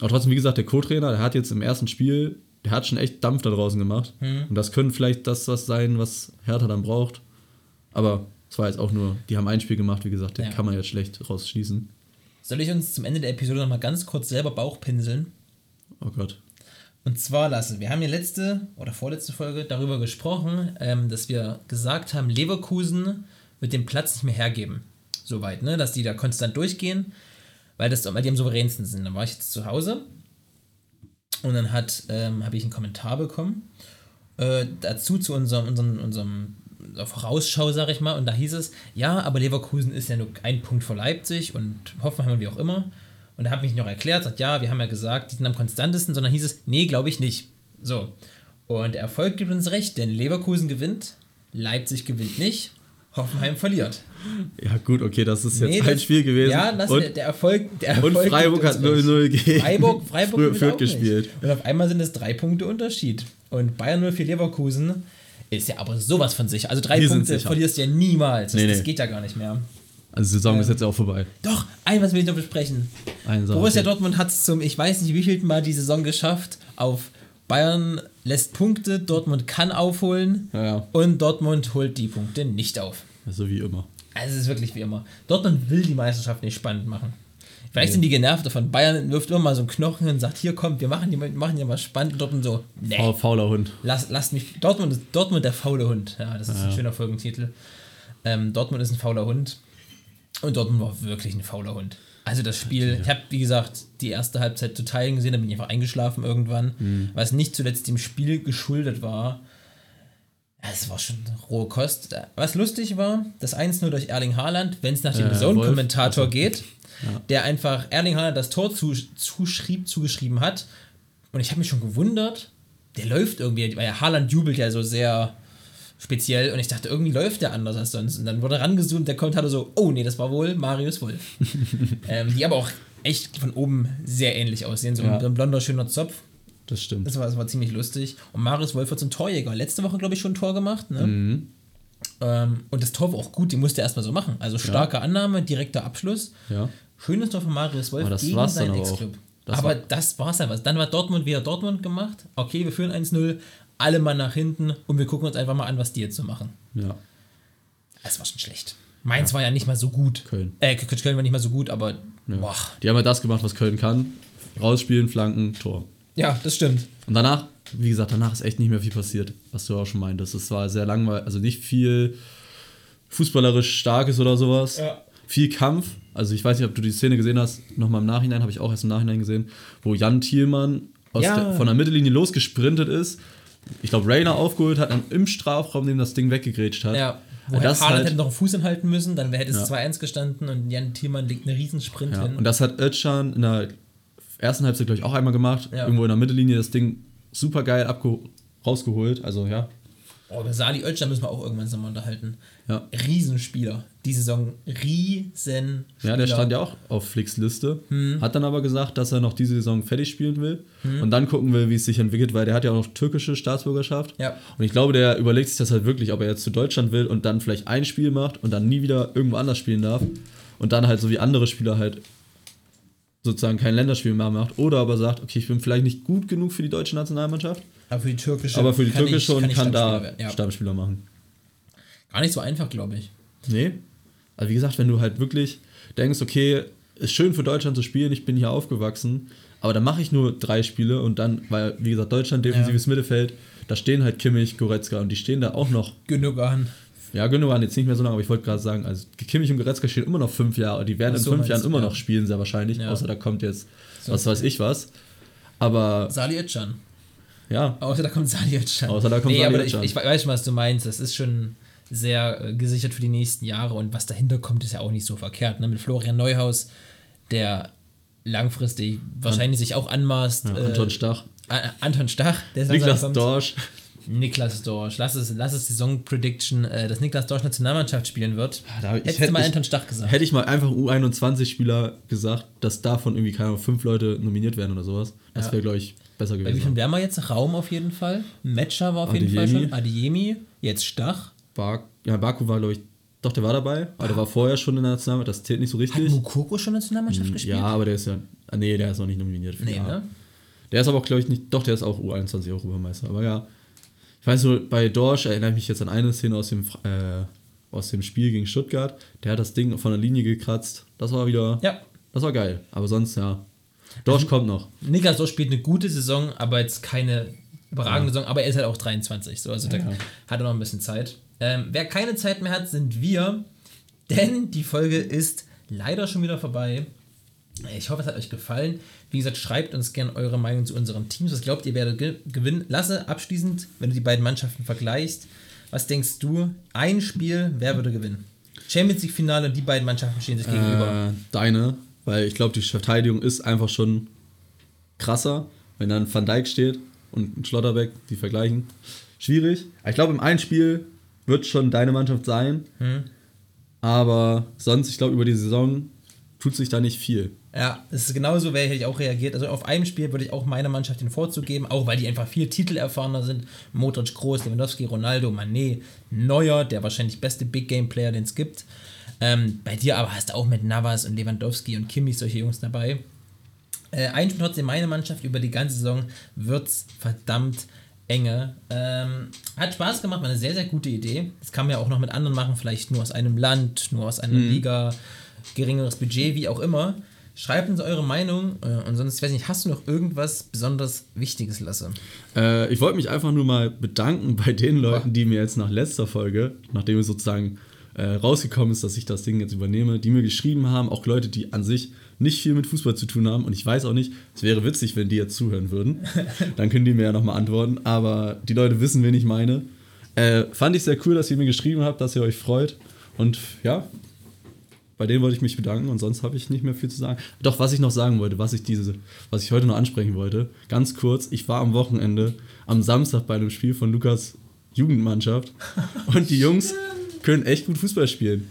D: Aber trotzdem, wie gesagt, der Co-Trainer, der hat jetzt im ersten Spiel, der hat schon echt Dampf da draußen gemacht.
A: Hm.
D: Und das könnte vielleicht das was sein, was Hertha dann braucht. Aber es war jetzt auch nur, die haben ein Spiel gemacht, wie gesagt, den
A: Ja.
D: kann man jetzt schlecht rausschließen.
A: Soll ich uns zum Ende der Episode nochmal ganz kurz selber Bauch pinseln?
D: Oh Gott.
A: Und zwar lassen, wir haben ja letzte oder vorletzte Folge darüber gesprochen, ähm, dass wir gesagt haben, Leverkusen wird den Platz nicht mehr hergeben. Soweit, ne? Dass die da konstant durchgehen, weil, das, weil die am souveränsten sind. Dann war ich jetzt zu Hause und dann ähm, habe ich einen Kommentar bekommen äh, dazu zu unserem, unserem, unserem unserer Vorausschau, sag ich mal, und da hieß es, ja, aber Leverkusen ist ja nur ein Punkt vor Leipzig und Hoffenheim und wie auch immer. Und er hat mich noch erklärt, sagt, ja, wir haben ja gesagt, die sind am konstantesten, sondern hieß es, nee, glaube ich nicht. So. Und der Erfolg gibt uns recht, denn Leverkusen gewinnt, Leipzig gewinnt nicht, Hoffenheim verliert.
D: Ja, gut, okay, das ist jetzt
A: Nee,
D: ein
A: das-
D: Spiel gewesen.
A: Ja, das,
D: und,
A: der, der Erfolg. Der
D: und
A: Erfolg
D: Freiburg
A: gibt
D: hat
A: uns recht.
D: 0-0 gegen
A: Freiburg, Freiburg
D: Fürth gespielt.
A: Nicht. Und auf einmal sind es drei Punkte Unterschied. Und Bayern 04 Leverkusen ist ja aber sowas von sicher. Also drei
D: Die
A: Punkte verlierst du ja niemals. Das,
D: Nee,
A: das geht ja gar nicht mehr.
D: Also die Saison ist jetzt ja auch vorbei.
A: Doch, ein was will ich noch besprechen.
D: Sache.
A: Borussia Dortmund hat es zum, ich weiß nicht wievielten Mal die Saison geschafft, auf Bayern lässt Punkte, Dortmund kann aufholen
D: Ja, ja.
A: und Dortmund holt die Punkte nicht auf.
D: So wie immer.
A: Also es ist wirklich wie immer. Dortmund will die Meisterschaft nicht spannend machen. Vielleicht sind die genervt davon. Bayern wirft immer mal so einen Knochen und sagt, hier kommt, wir machen die, machen die mal spannend. Und Dortmund so, nee,
D: Faul- Fauler Hund.
A: lass, lass mich. Dortmund ist Dortmund der faule Hund. Ja, das ist ein schöner Folgentitel. Ähm, Dortmund ist ein fauler Hund. Und Dortmund war wirklich ein fauler Hund. Also das Spiel, ich habe wie gesagt die erste Halbzeit zu Teilen gesehen, dann bin ich einfach eingeschlafen irgendwann, was nicht zuletzt dem Spiel geschuldet war. Ja, Es war schon rohe Kost. Was lustig war, das 1-0 durch Erling Haaland, wenn es nach dem
D: Äh,
A: Zone-Kommentator
D: Wolf.
A: geht, der einfach Erling Haaland das Tor zu, zuschrieb, zugeschrieben hat. Und ich habe mich schon gewundert, der läuft irgendwie, weil ja Haaland jubelt ja so sehr speziell und ich dachte, irgendwie läuft der anders als sonst. Und dann wurde rangezoomt, der Kommentator so, oh nee, das war wohl Marius Wolf. ähm, die aber auch echt von oben sehr ähnlich aussehen, so
D: Ja.
A: ein blonder, schöner Zopf.
D: Das stimmt.
A: Das war, das war ziemlich lustig. Und Marius Wolf wird zum Torjäger. Letzte Woche, glaube ich, schon ein Tor gemacht. Ne?
D: Mhm.
A: Ähm, und das Tor war auch gut, die musste er erstmal so machen. Also starke Annahme, direkter Abschluss.
D: Ja.
A: Schönes Tor von Marius Wolf
D: Aber das
A: gegen seinen. Ex-Club.
D: Das
A: Aber
D: war-
A: das war's dann was. Dann war Dortmund wieder Dortmund gemacht. Okay, wir führen 1-0, alle mal nach hinten und wir gucken uns einfach mal an, was die jetzt so machen.
D: Ja.
A: Es war schon schlecht. Mainz war ja nicht mal so gut.
D: Köln.
A: Äh, Köln war nicht mal so gut, aber
D: ja.
A: boah.
D: Die haben ja das gemacht, was Köln kann. Rausspielen, Flanken, Tor.
A: Ja, das stimmt.
D: Und danach, wie gesagt, danach ist echt nicht mehr viel passiert, was du auch schon meintest. Es war sehr langweilig, also nicht viel fußballerisch Starkes oder sowas.
A: Ja.
D: Viel Kampf. Also ich weiß nicht, ob du die Szene gesehen hast, nochmal im Nachhinein, habe ich auch erst im Nachhinein gesehen, wo Jan Thielmann
A: Ja.
D: der, von der Mittellinie losgesprintet ist. Ich glaube, Rainer aufgeholt hat, dann im Strafraum dem das Ding weggegrätscht hat.
A: Ja. Wo
D: Und das
A: Haaland
D: halt-
A: hätte noch einen Fuß hinhalten müssen, dann hätte es
D: Ja.
A: 2-1 gestanden und Jan Thielmann legt einen Riesensprint
D: Ja,
A: hin.
D: und das hat Özcan in der ersten Halbzeit, glaube ich, auch einmal gemacht.
A: Ja.
D: Irgendwo in der Mittellinie das Ding super geil rausgeholt. Also ja.
A: Oh, über Sali Özcan müssen wir auch irgendwann nochmal unterhalten.
D: Ja.
A: Riesenspieler. Die Saison Riesenspieler.
D: Ja, der stand ja auch auf Flicks Liste. Hat dann aber gesagt, dass er noch diese Saison fertig spielen will. Und dann gucken will, wie es sich entwickelt, weil der hat ja auch noch türkische Staatsbürgerschaft.
A: Ja.
D: Und ich glaube, der überlegt sich das halt wirklich, ob er jetzt zu Deutschland will und dann vielleicht ein Spiel macht und dann nie wieder irgendwo anders spielen darf. Und dann halt so wie andere Spieler halt sozusagen kein Länderspiel mehr macht. Oder aber sagt, okay, ich bin vielleicht nicht gut genug für die deutsche Nationalmannschaft,
A: Aber für die türkische.
D: aber für die
A: kann
D: türkische
A: ich,
D: und kann
A: Stammspieler
D: da.
A: Ja.
D: Stammspieler machen.
A: Gar nicht so einfach, glaube ich.
D: Nee. Also wie gesagt, wenn du halt wirklich denkst, okay, ist schön für Deutschland zu spielen, ich bin hier aufgewachsen, aber dann mache ich nur drei Spiele und dann, weil, wie gesagt, Deutschland defensives Mittelfeld, da stehen halt Kimmich, Goretzka und die stehen da auch noch,
A: Genug an.
D: Ja, Gündogan jetzt nicht mehr so lange, aber ich wollte gerade sagen, also Kimmich und Goretzka stehen immer noch fünf Jahre, die werden
A: Ach
D: in
A: so,
D: fünf Jahren immer
A: ja.
D: noch spielen, sehr wahrscheinlich,
A: Ja.
D: außer da kommt jetzt,
A: So.
D: was weiß ich was. Aber
A: Sali Özcan.
D: ja,
A: Außer da kommt Sali Özcan.
D: Außer da kommt
A: nee,
D: Sali
A: aber ich, ich weiß schon, was du meinst. Das ist schon sehr äh, gesichert für die nächsten Jahre und was dahinter kommt, ist ja auch nicht so verkehrt. Ne? Mit Florian Neuhaus, der langfristig wahrscheinlich sich auch anmaßt.
D: Ja, Anton
A: äh,
D: Stach.
A: A- Anton Stach, der ist
D: Niklas Dorsch.
A: Niklas Dorsch. Lass es, lass es Saison-Prediction, äh, dass Niklas Dorsch Nationalmannschaft spielen wird.
D: Ah, da- ich
A: Hättest
D: hätte-
A: du mal
D: ich-
A: Anton Stach gesagt.
D: Hätte ich mal einfach U21-Spieler gesagt, dass davon irgendwie, keine Ahnung, fünf Leute nominiert werden oder sowas. Das
A: Ja.
D: wäre, glaube ich, besser
A: Bei wie
D: gewesen.
A: viel wären wir jetzt? Raum auf jeden Fall. Matcher war auf jeden Fall
D: Adeyemi.
A: schon. Adiemi. Jetzt Stach.
D: Bar ja, Baku war, glaube ich, doch, der war dabei, aber der war vorher schon in der Nationalmannschaft, das zählt nicht so
A: Hat
D: richtig.
A: Mukoko schon Nationalmannschaft gespielt?
D: Ja, aber der ist ja. Ah, nee, der ist noch nicht nominiert
A: Nee,
D: A.
A: ne?
D: Der ist aber auch, glaube ich, nicht. Doch, der ist auch U21 Europameister. Aber ja. Ich weiß nur, bei Dorsch erinnere ich mich jetzt an eine Szene aus dem, äh, aus dem Spiel gegen Stuttgart. Der hat das Ding von der Linie gekratzt. Das war wieder.
A: Ja.
D: Das war geil. Aber sonst, ja. Dorsch kommt noch.
A: Niklas Dorsch spielt eine gute Saison, aber jetzt keine überragende Saison. Aber er ist halt auch 23. So, also da hat er noch ein bisschen Zeit. Ähm, wer keine Zeit mehr hat, sind wir. Denn die Folge ist leider schon wieder vorbei. Ich hoffe, es hat euch gefallen. Wie gesagt, schreibt uns gerne eure Meinung zu unseren Teams. Was glaubt ihr, wer ge gewinnen? Lasse, abschließend, wenn du die beiden Mannschaften vergleichst, was denkst du? Ein Spiel, wer würde gewinnen? Champions League Finale, die beiden Mannschaften stehen sich gegenüber.
D: Äh, deine, weil ich glaube, die Verteidigung ist einfach schon krasser, wenn dann Van Dijk steht und ein Schlotterbeck, die vergleichen. Schwierig. Ich glaube, im einen Spiel wird schon deine Mannschaft sein, aber sonst, ich glaube, über die Saison tut sich da nicht viel.
A: Ja, es ist genauso, hätte ich auch reagiert. Also auf einem Spiel würde ich auch meiner Mannschaft den Vorzug geben, auch weil die einfach viel titelerfahrener sind. Modric, Groß, Lewandowski, Ronaldo, Mané, Neuer, der wahrscheinlich beste Big Game Player, den es gibt. Ähm, bei dir aber hast du auch mit Navas und Lewandowski und Kimmich solche Jungs dabei. Äh, ein Spiel trotzdem meine Mannschaft über die ganze Saison wird's verdammt enge. Ähm, hat Spaß gemacht, war eine sehr, sehr gute Idee. Das kann man ja auch noch mit anderen machen, vielleicht nur aus einem Land, nur aus einer Liga, geringeres Budget, wie auch immer. Schreibt uns eure Meinung äh, und sonst, ich weiß nicht, hast du noch irgendwas besonders Wichtiges, Lasse?
D: Äh, ich wollte mich einfach nur mal bedanken bei den Leuten, die mir jetzt nach letzter Folge, nachdem es sozusagen äh, rausgekommen ist, dass ich das Ding jetzt übernehme, die mir geschrieben haben, auch Leute, die an sich nicht viel mit Fußball zu tun haben. Und ich weiß auch nicht, es wäre witzig, wenn die jetzt zuhören würden. Dann können die mir ja nochmal antworten. Aber die Leute wissen, wen ich meine. Äh, fand ich sehr cool, dass ihr mir geschrieben habt, dass ihr euch freut. Und ja, bei denen wollte ich mich bedanken und sonst habe ich nicht mehr viel zu sagen. Doch, was ich noch sagen wollte, was ich diese, was ich heute noch ansprechen wollte, ganz kurz, ich war am Wochenende, am Samstag bei einem Spiel von Lukas Jugendmannschaft und die Jungs können echt gut Fußball spielen.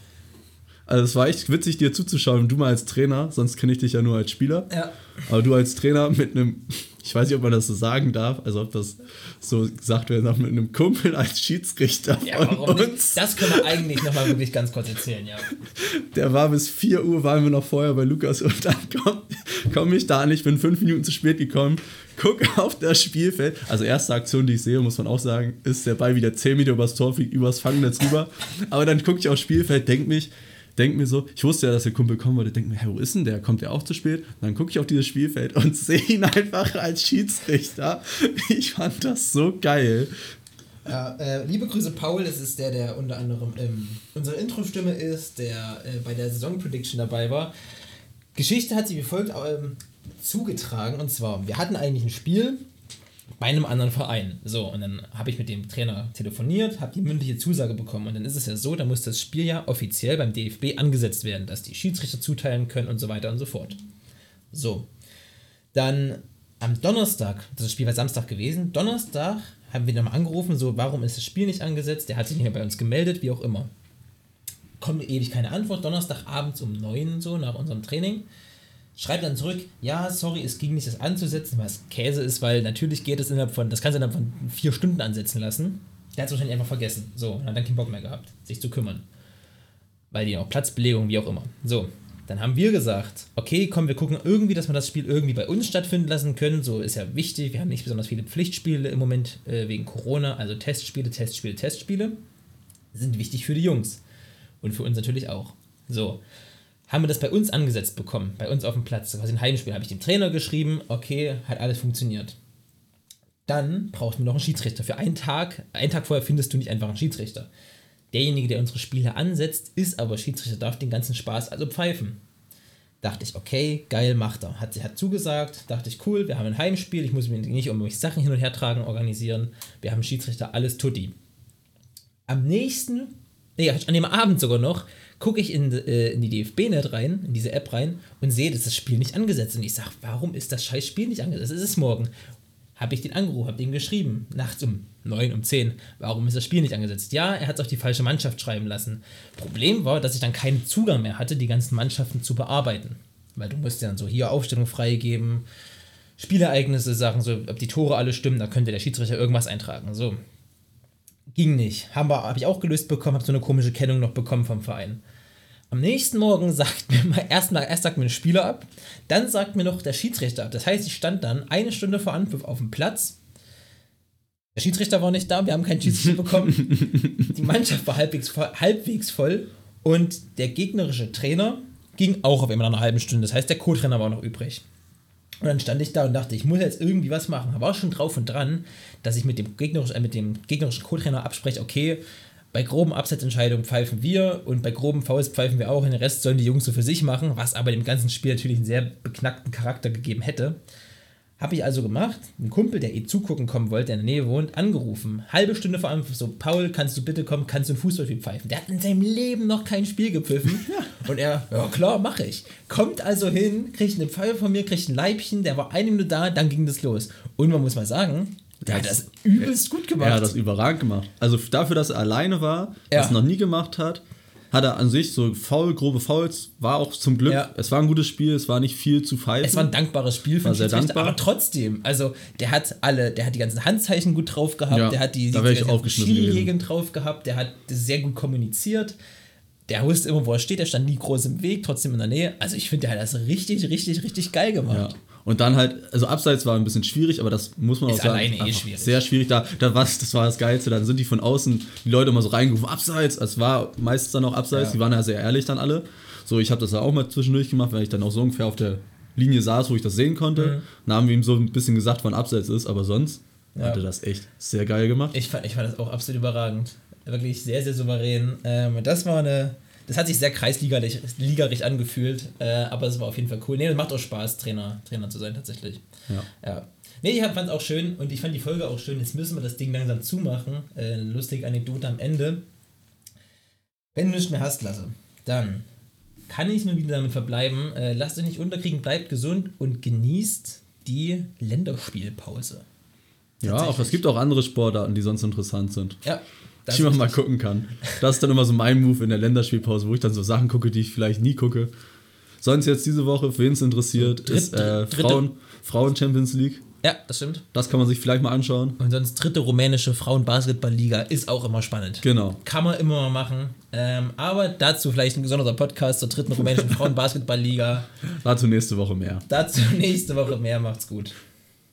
D: Also es war echt witzig, dir zuzuschauen, du mal als Trainer, sonst kenne ich dich ja nur als Spieler.
A: Ja.
D: Aber du als Trainer mit einem, ich weiß nicht, ob man das so sagen darf, also ob das so gesagt werden darf, mit einem Kumpel als Schiedsrichter
A: Ja,
D: von
A: warum nicht?
D: uns.
A: Das können wir eigentlich nochmal wirklich ganz kurz erzählen, ja.
D: Der war bis 4 Uhr, waren wir noch vorher bei Lukas und dann komme komm ich da an. Ich bin fünf Minuten zu spät gekommen, guck auf das Spielfeld. Also erste Aktion, die ich sehe, muss man auch sagen, ist der Ball wieder 10 Meter übers Tor, fliegt übers Fangnetz rüber. Aber dann gucke ich aufs Spielfeld, denk mich, denk mir so, ich wusste ja, dass der Kumpel kommen wollte, denk mir, hey, wo ist denn der? Kommt der auch zu spät? Und dann gucke ich auf dieses Spielfeld und sehe ihn einfach als Schiedsrichter. Ich fand das so geil.
A: Ja, äh, liebe Grüße Paul, das ist der, der unter anderem ähm, unsere Intro-Stimme ist, der äh, bei der Saison-Prediction dabei war. Geschichte hat sich wie folgt ähm, zugetragen und zwar, wir hatten eigentlich ein Spiel bei einem anderen Verein. So, und dann habe ich mit dem Trainer telefoniert, habe die mündliche Zusage bekommen und dann ist es ja so, da muss das Spiel ja offiziell beim DFB angesetzt werden, dass die Schiedsrichter zuteilen können und so weiter und so fort. So, dann am Donnerstag, das Spiel war Samstag gewesen, Donnerstag haben wir nochmal angerufen, so, warum ist das Spiel nicht angesetzt? Der hat sich nicht mehr bei uns gemeldet, wie auch immer. Kommt ewig keine Antwort, Donnerstagabends um 9 so, nach unserem Training. Schreibt dann zurück, ja, sorry, es ging nicht, das anzusetzen, was Käse ist, weil natürlich geht es innerhalb von, das kannst du innerhalb von vier Stunden ansetzen lassen. Der hat es wahrscheinlich einfach vergessen. So, und hat dann keinen Bock mehr gehabt, sich zu kümmern. Weil die auch Platzbelegung, wie auch immer. So, dann haben wir gesagt, okay, komm, wir gucken irgendwie, dass wir das Spiel irgendwie bei uns stattfinden lassen können. So ist ja wichtig. Wir haben nicht besonders viele Pflichtspiele im Moment äh, wegen Corona, also Testspiele, Testspiele, Testspiele. Sind wichtig für die Jungs. Und für uns natürlich auch. So. Haben wir das bei uns angesetzt bekommen, bei uns auf dem Platz, quasi ein Heimspiel, habe ich dem Trainer geschrieben, okay, hat alles funktioniert. Dann brauchten wir noch einen Schiedsrichter. Für einen Tag, einen Tag vorher findest du nicht einfach einen Schiedsrichter. Derjenige, der unsere Spiele ansetzt, ist aber Schiedsrichter, darf den ganzen Spaß also pfeifen. Dachte ich, okay, geil, macht er. Hat, hat zugesagt, dachte ich, cool, wir haben ein Heimspiel, ich muss mir nicht um mich Sachen hin und her tragen, organisieren. Wir haben Schiedsrichter, alles tutti. Am nächsten nee, an dem Abend sogar noch, gucke ich in, äh, in die DFB-Net rein, in diese App rein und sehe, dass das Spiel nicht angesetzt ist. Und ich sage, warum ist das scheiß Spiel nicht angesetzt? Es ist morgen. Habe ich den angerufen, habe dem geschrieben, nachts um 9, um 10. Warum ist das Spiel nicht angesetzt? Ja, er hat es auf die falsche Mannschaft schreiben lassen. Problem war, dass ich dann keinen Zugang mehr hatte, die ganzen Mannschaften zu bearbeiten. Weil du musst ja dann so hier Aufstellung freigeben, Spielereignisse, Sachen, so, ob die Tore alle stimmen, da könnte der Schiedsrichter irgendwas eintragen. So. Ging nicht. Habe hab ich auch gelöst bekommen, habe so eine komische Kennung noch bekommen vom Verein. Am nächsten Morgen sagt mir mal erstmal, erst sagt mir ein Spieler ab, dann sagt mir noch der Schiedsrichter ab. Das heißt, ich stand dann eine Stunde vor Anpfiff auf dem Platz. Der Schiedsrichter war nicht da, wir haben keinen Schiedsrichter bekommen. Die Mannschaft war halbwegs voll, halbwegs voll und der gegnerische Trainer ging auch auf immer nach einer halben Stunde. Das heißt, der Co-Trainer war noch übrig. Und dann stand ich da und dachte, ich muss jetzt irgendwie was machen. Aber auch schon drauf und dran, dass ich mit dem gegnerischen, äh, gegnerischen Co-Trainer abspreche, okay, bei groben Absetzentscheidungen pfeifen wir und bei groben Fouls pfeifen wir auch. Und den Rest sollen die Jungs so für sich machen, was aber dem ganzen Spiel natürlich einen sehr beknackten Charakter gegeben hätte. Habe ich also gemacht, einen Kumpel, der eh zugucken kommen wollte, der in der Nähe wohnt, angerufen. Halbe Stunde vor Anpfiff, so, Paul, kannst du bitte kommen, kannst du ein Fußballspiel pfeifen? Der hat in seinem Leben noch kein Spiel gepfiffen. Und er, ja klar, mache ich. Kommt also hin, kriegt eine Pfeife von mir, kriegt ein Leibchen, der war eine Minute da, dann ging das los. Und man muss mal sagen, der hat das übelst gut gemacht.
D: Er hat das überragend gemacht. Also dafür, dass er alleine war,
A: Ja.
D: das noch nie gemacht hat, hat er an sich so faul, grobe Fouls, war auch zum Glück,
A: Ja.
D: es war ein gutes Spiel, es war nicht viel zu pfeifen.
A: Es war ein dankbares Spiel für
D: War sehr dankbar.
A: aber trotzdem, also der hat alle, der hat die ganzen Handzeichen gut drauf gehabt,
D: Ja,
A: der hat die, die, die ganzen drauf gehabt, der hat sehr gut kommuniziert. Der wusste immer, wo er steht, der stand nie groß im Weg, trotzdem in der Nähe. Also ich finde, der hat das richtig, richtig, richtig geil
D: Ja. Und dann halt, also abseits war ein bisschen schwierig, aber das muss man
A: Ist
D: auch sagen.
A: alleine eh schwierig.
D: Sehr schwierig. Da, da was, das war das Geilste. Dann sind die von außen, die Leute immer so reingerufen, abseits. Es war meistens dann auch abseits.
A: Ja.
D: Die waren ja sehr ehrlich dann alle. So, ich habe das ja auch mal zwischendurch gemacht, weil ich dann auch so ungefähr auf der Linie saß, wo ich das sehen konnte.
A: Mhm.
D: Dann haben wir ihm so ein bisschen gesagt, wann abseits ist, aber sonst
A: Ja.
D: hat er das echt sehr geil gemacht.
A: Ich fand, ich fand das auch absolut überragend. Wirklich sehr, sehr souverän. Ähm, das war eine. Das hat sich sehr kreisligarig ligarisch angefühlt, äh, aber es war auf jeden Fall cool. Nee, das macht auch Spaß, Trainer, Trainer zu sein, tatsächlich.
D: Ja.
A: Ja. Nee, ich fand es auch schön und ich fand die Folge auch schön. Jetzt müssen wir das Ding langsam zumachen. Äh, lustige Anekdote am Ende. Wenn du nichts mehr hast, lasse, dann kann ich nur wieder damit verbleiben. Äh, lasst euch nicht unterkriegen, bleibt gesund und genießt die Länderspielpause.
D: Ja, auch es gibt auch andere Sportarten, die sonst interessant sind.
A: Ja. Das
D: die man mal gucken kann. Das ist dann immer so mein Move in der Länderspielpause, wo ich dann so Sachen gucke, die ich vielleicht nie gucke. Sonst jetzt diese Woche, für wen es interessiert,
A: Dritt-
D: ist äh, Frauen, Frauen Champions League.
A: Ja, das stimmt.
D: Das kann man sich vielleicht mal anschauen.
A: Und sonst dritte rumänische Frauenbasketballliga ist auch immer spannend.
D: Genau.
A: Kann man immer mal machen. Ähm, aber dazu vielleicht ein besonderer Podcast zur dritten rumänischen Frauenbasketballliga.
D: Dazu nächste Woche mehr.
A: Dazu nächste Woche mehr. Macht's gut.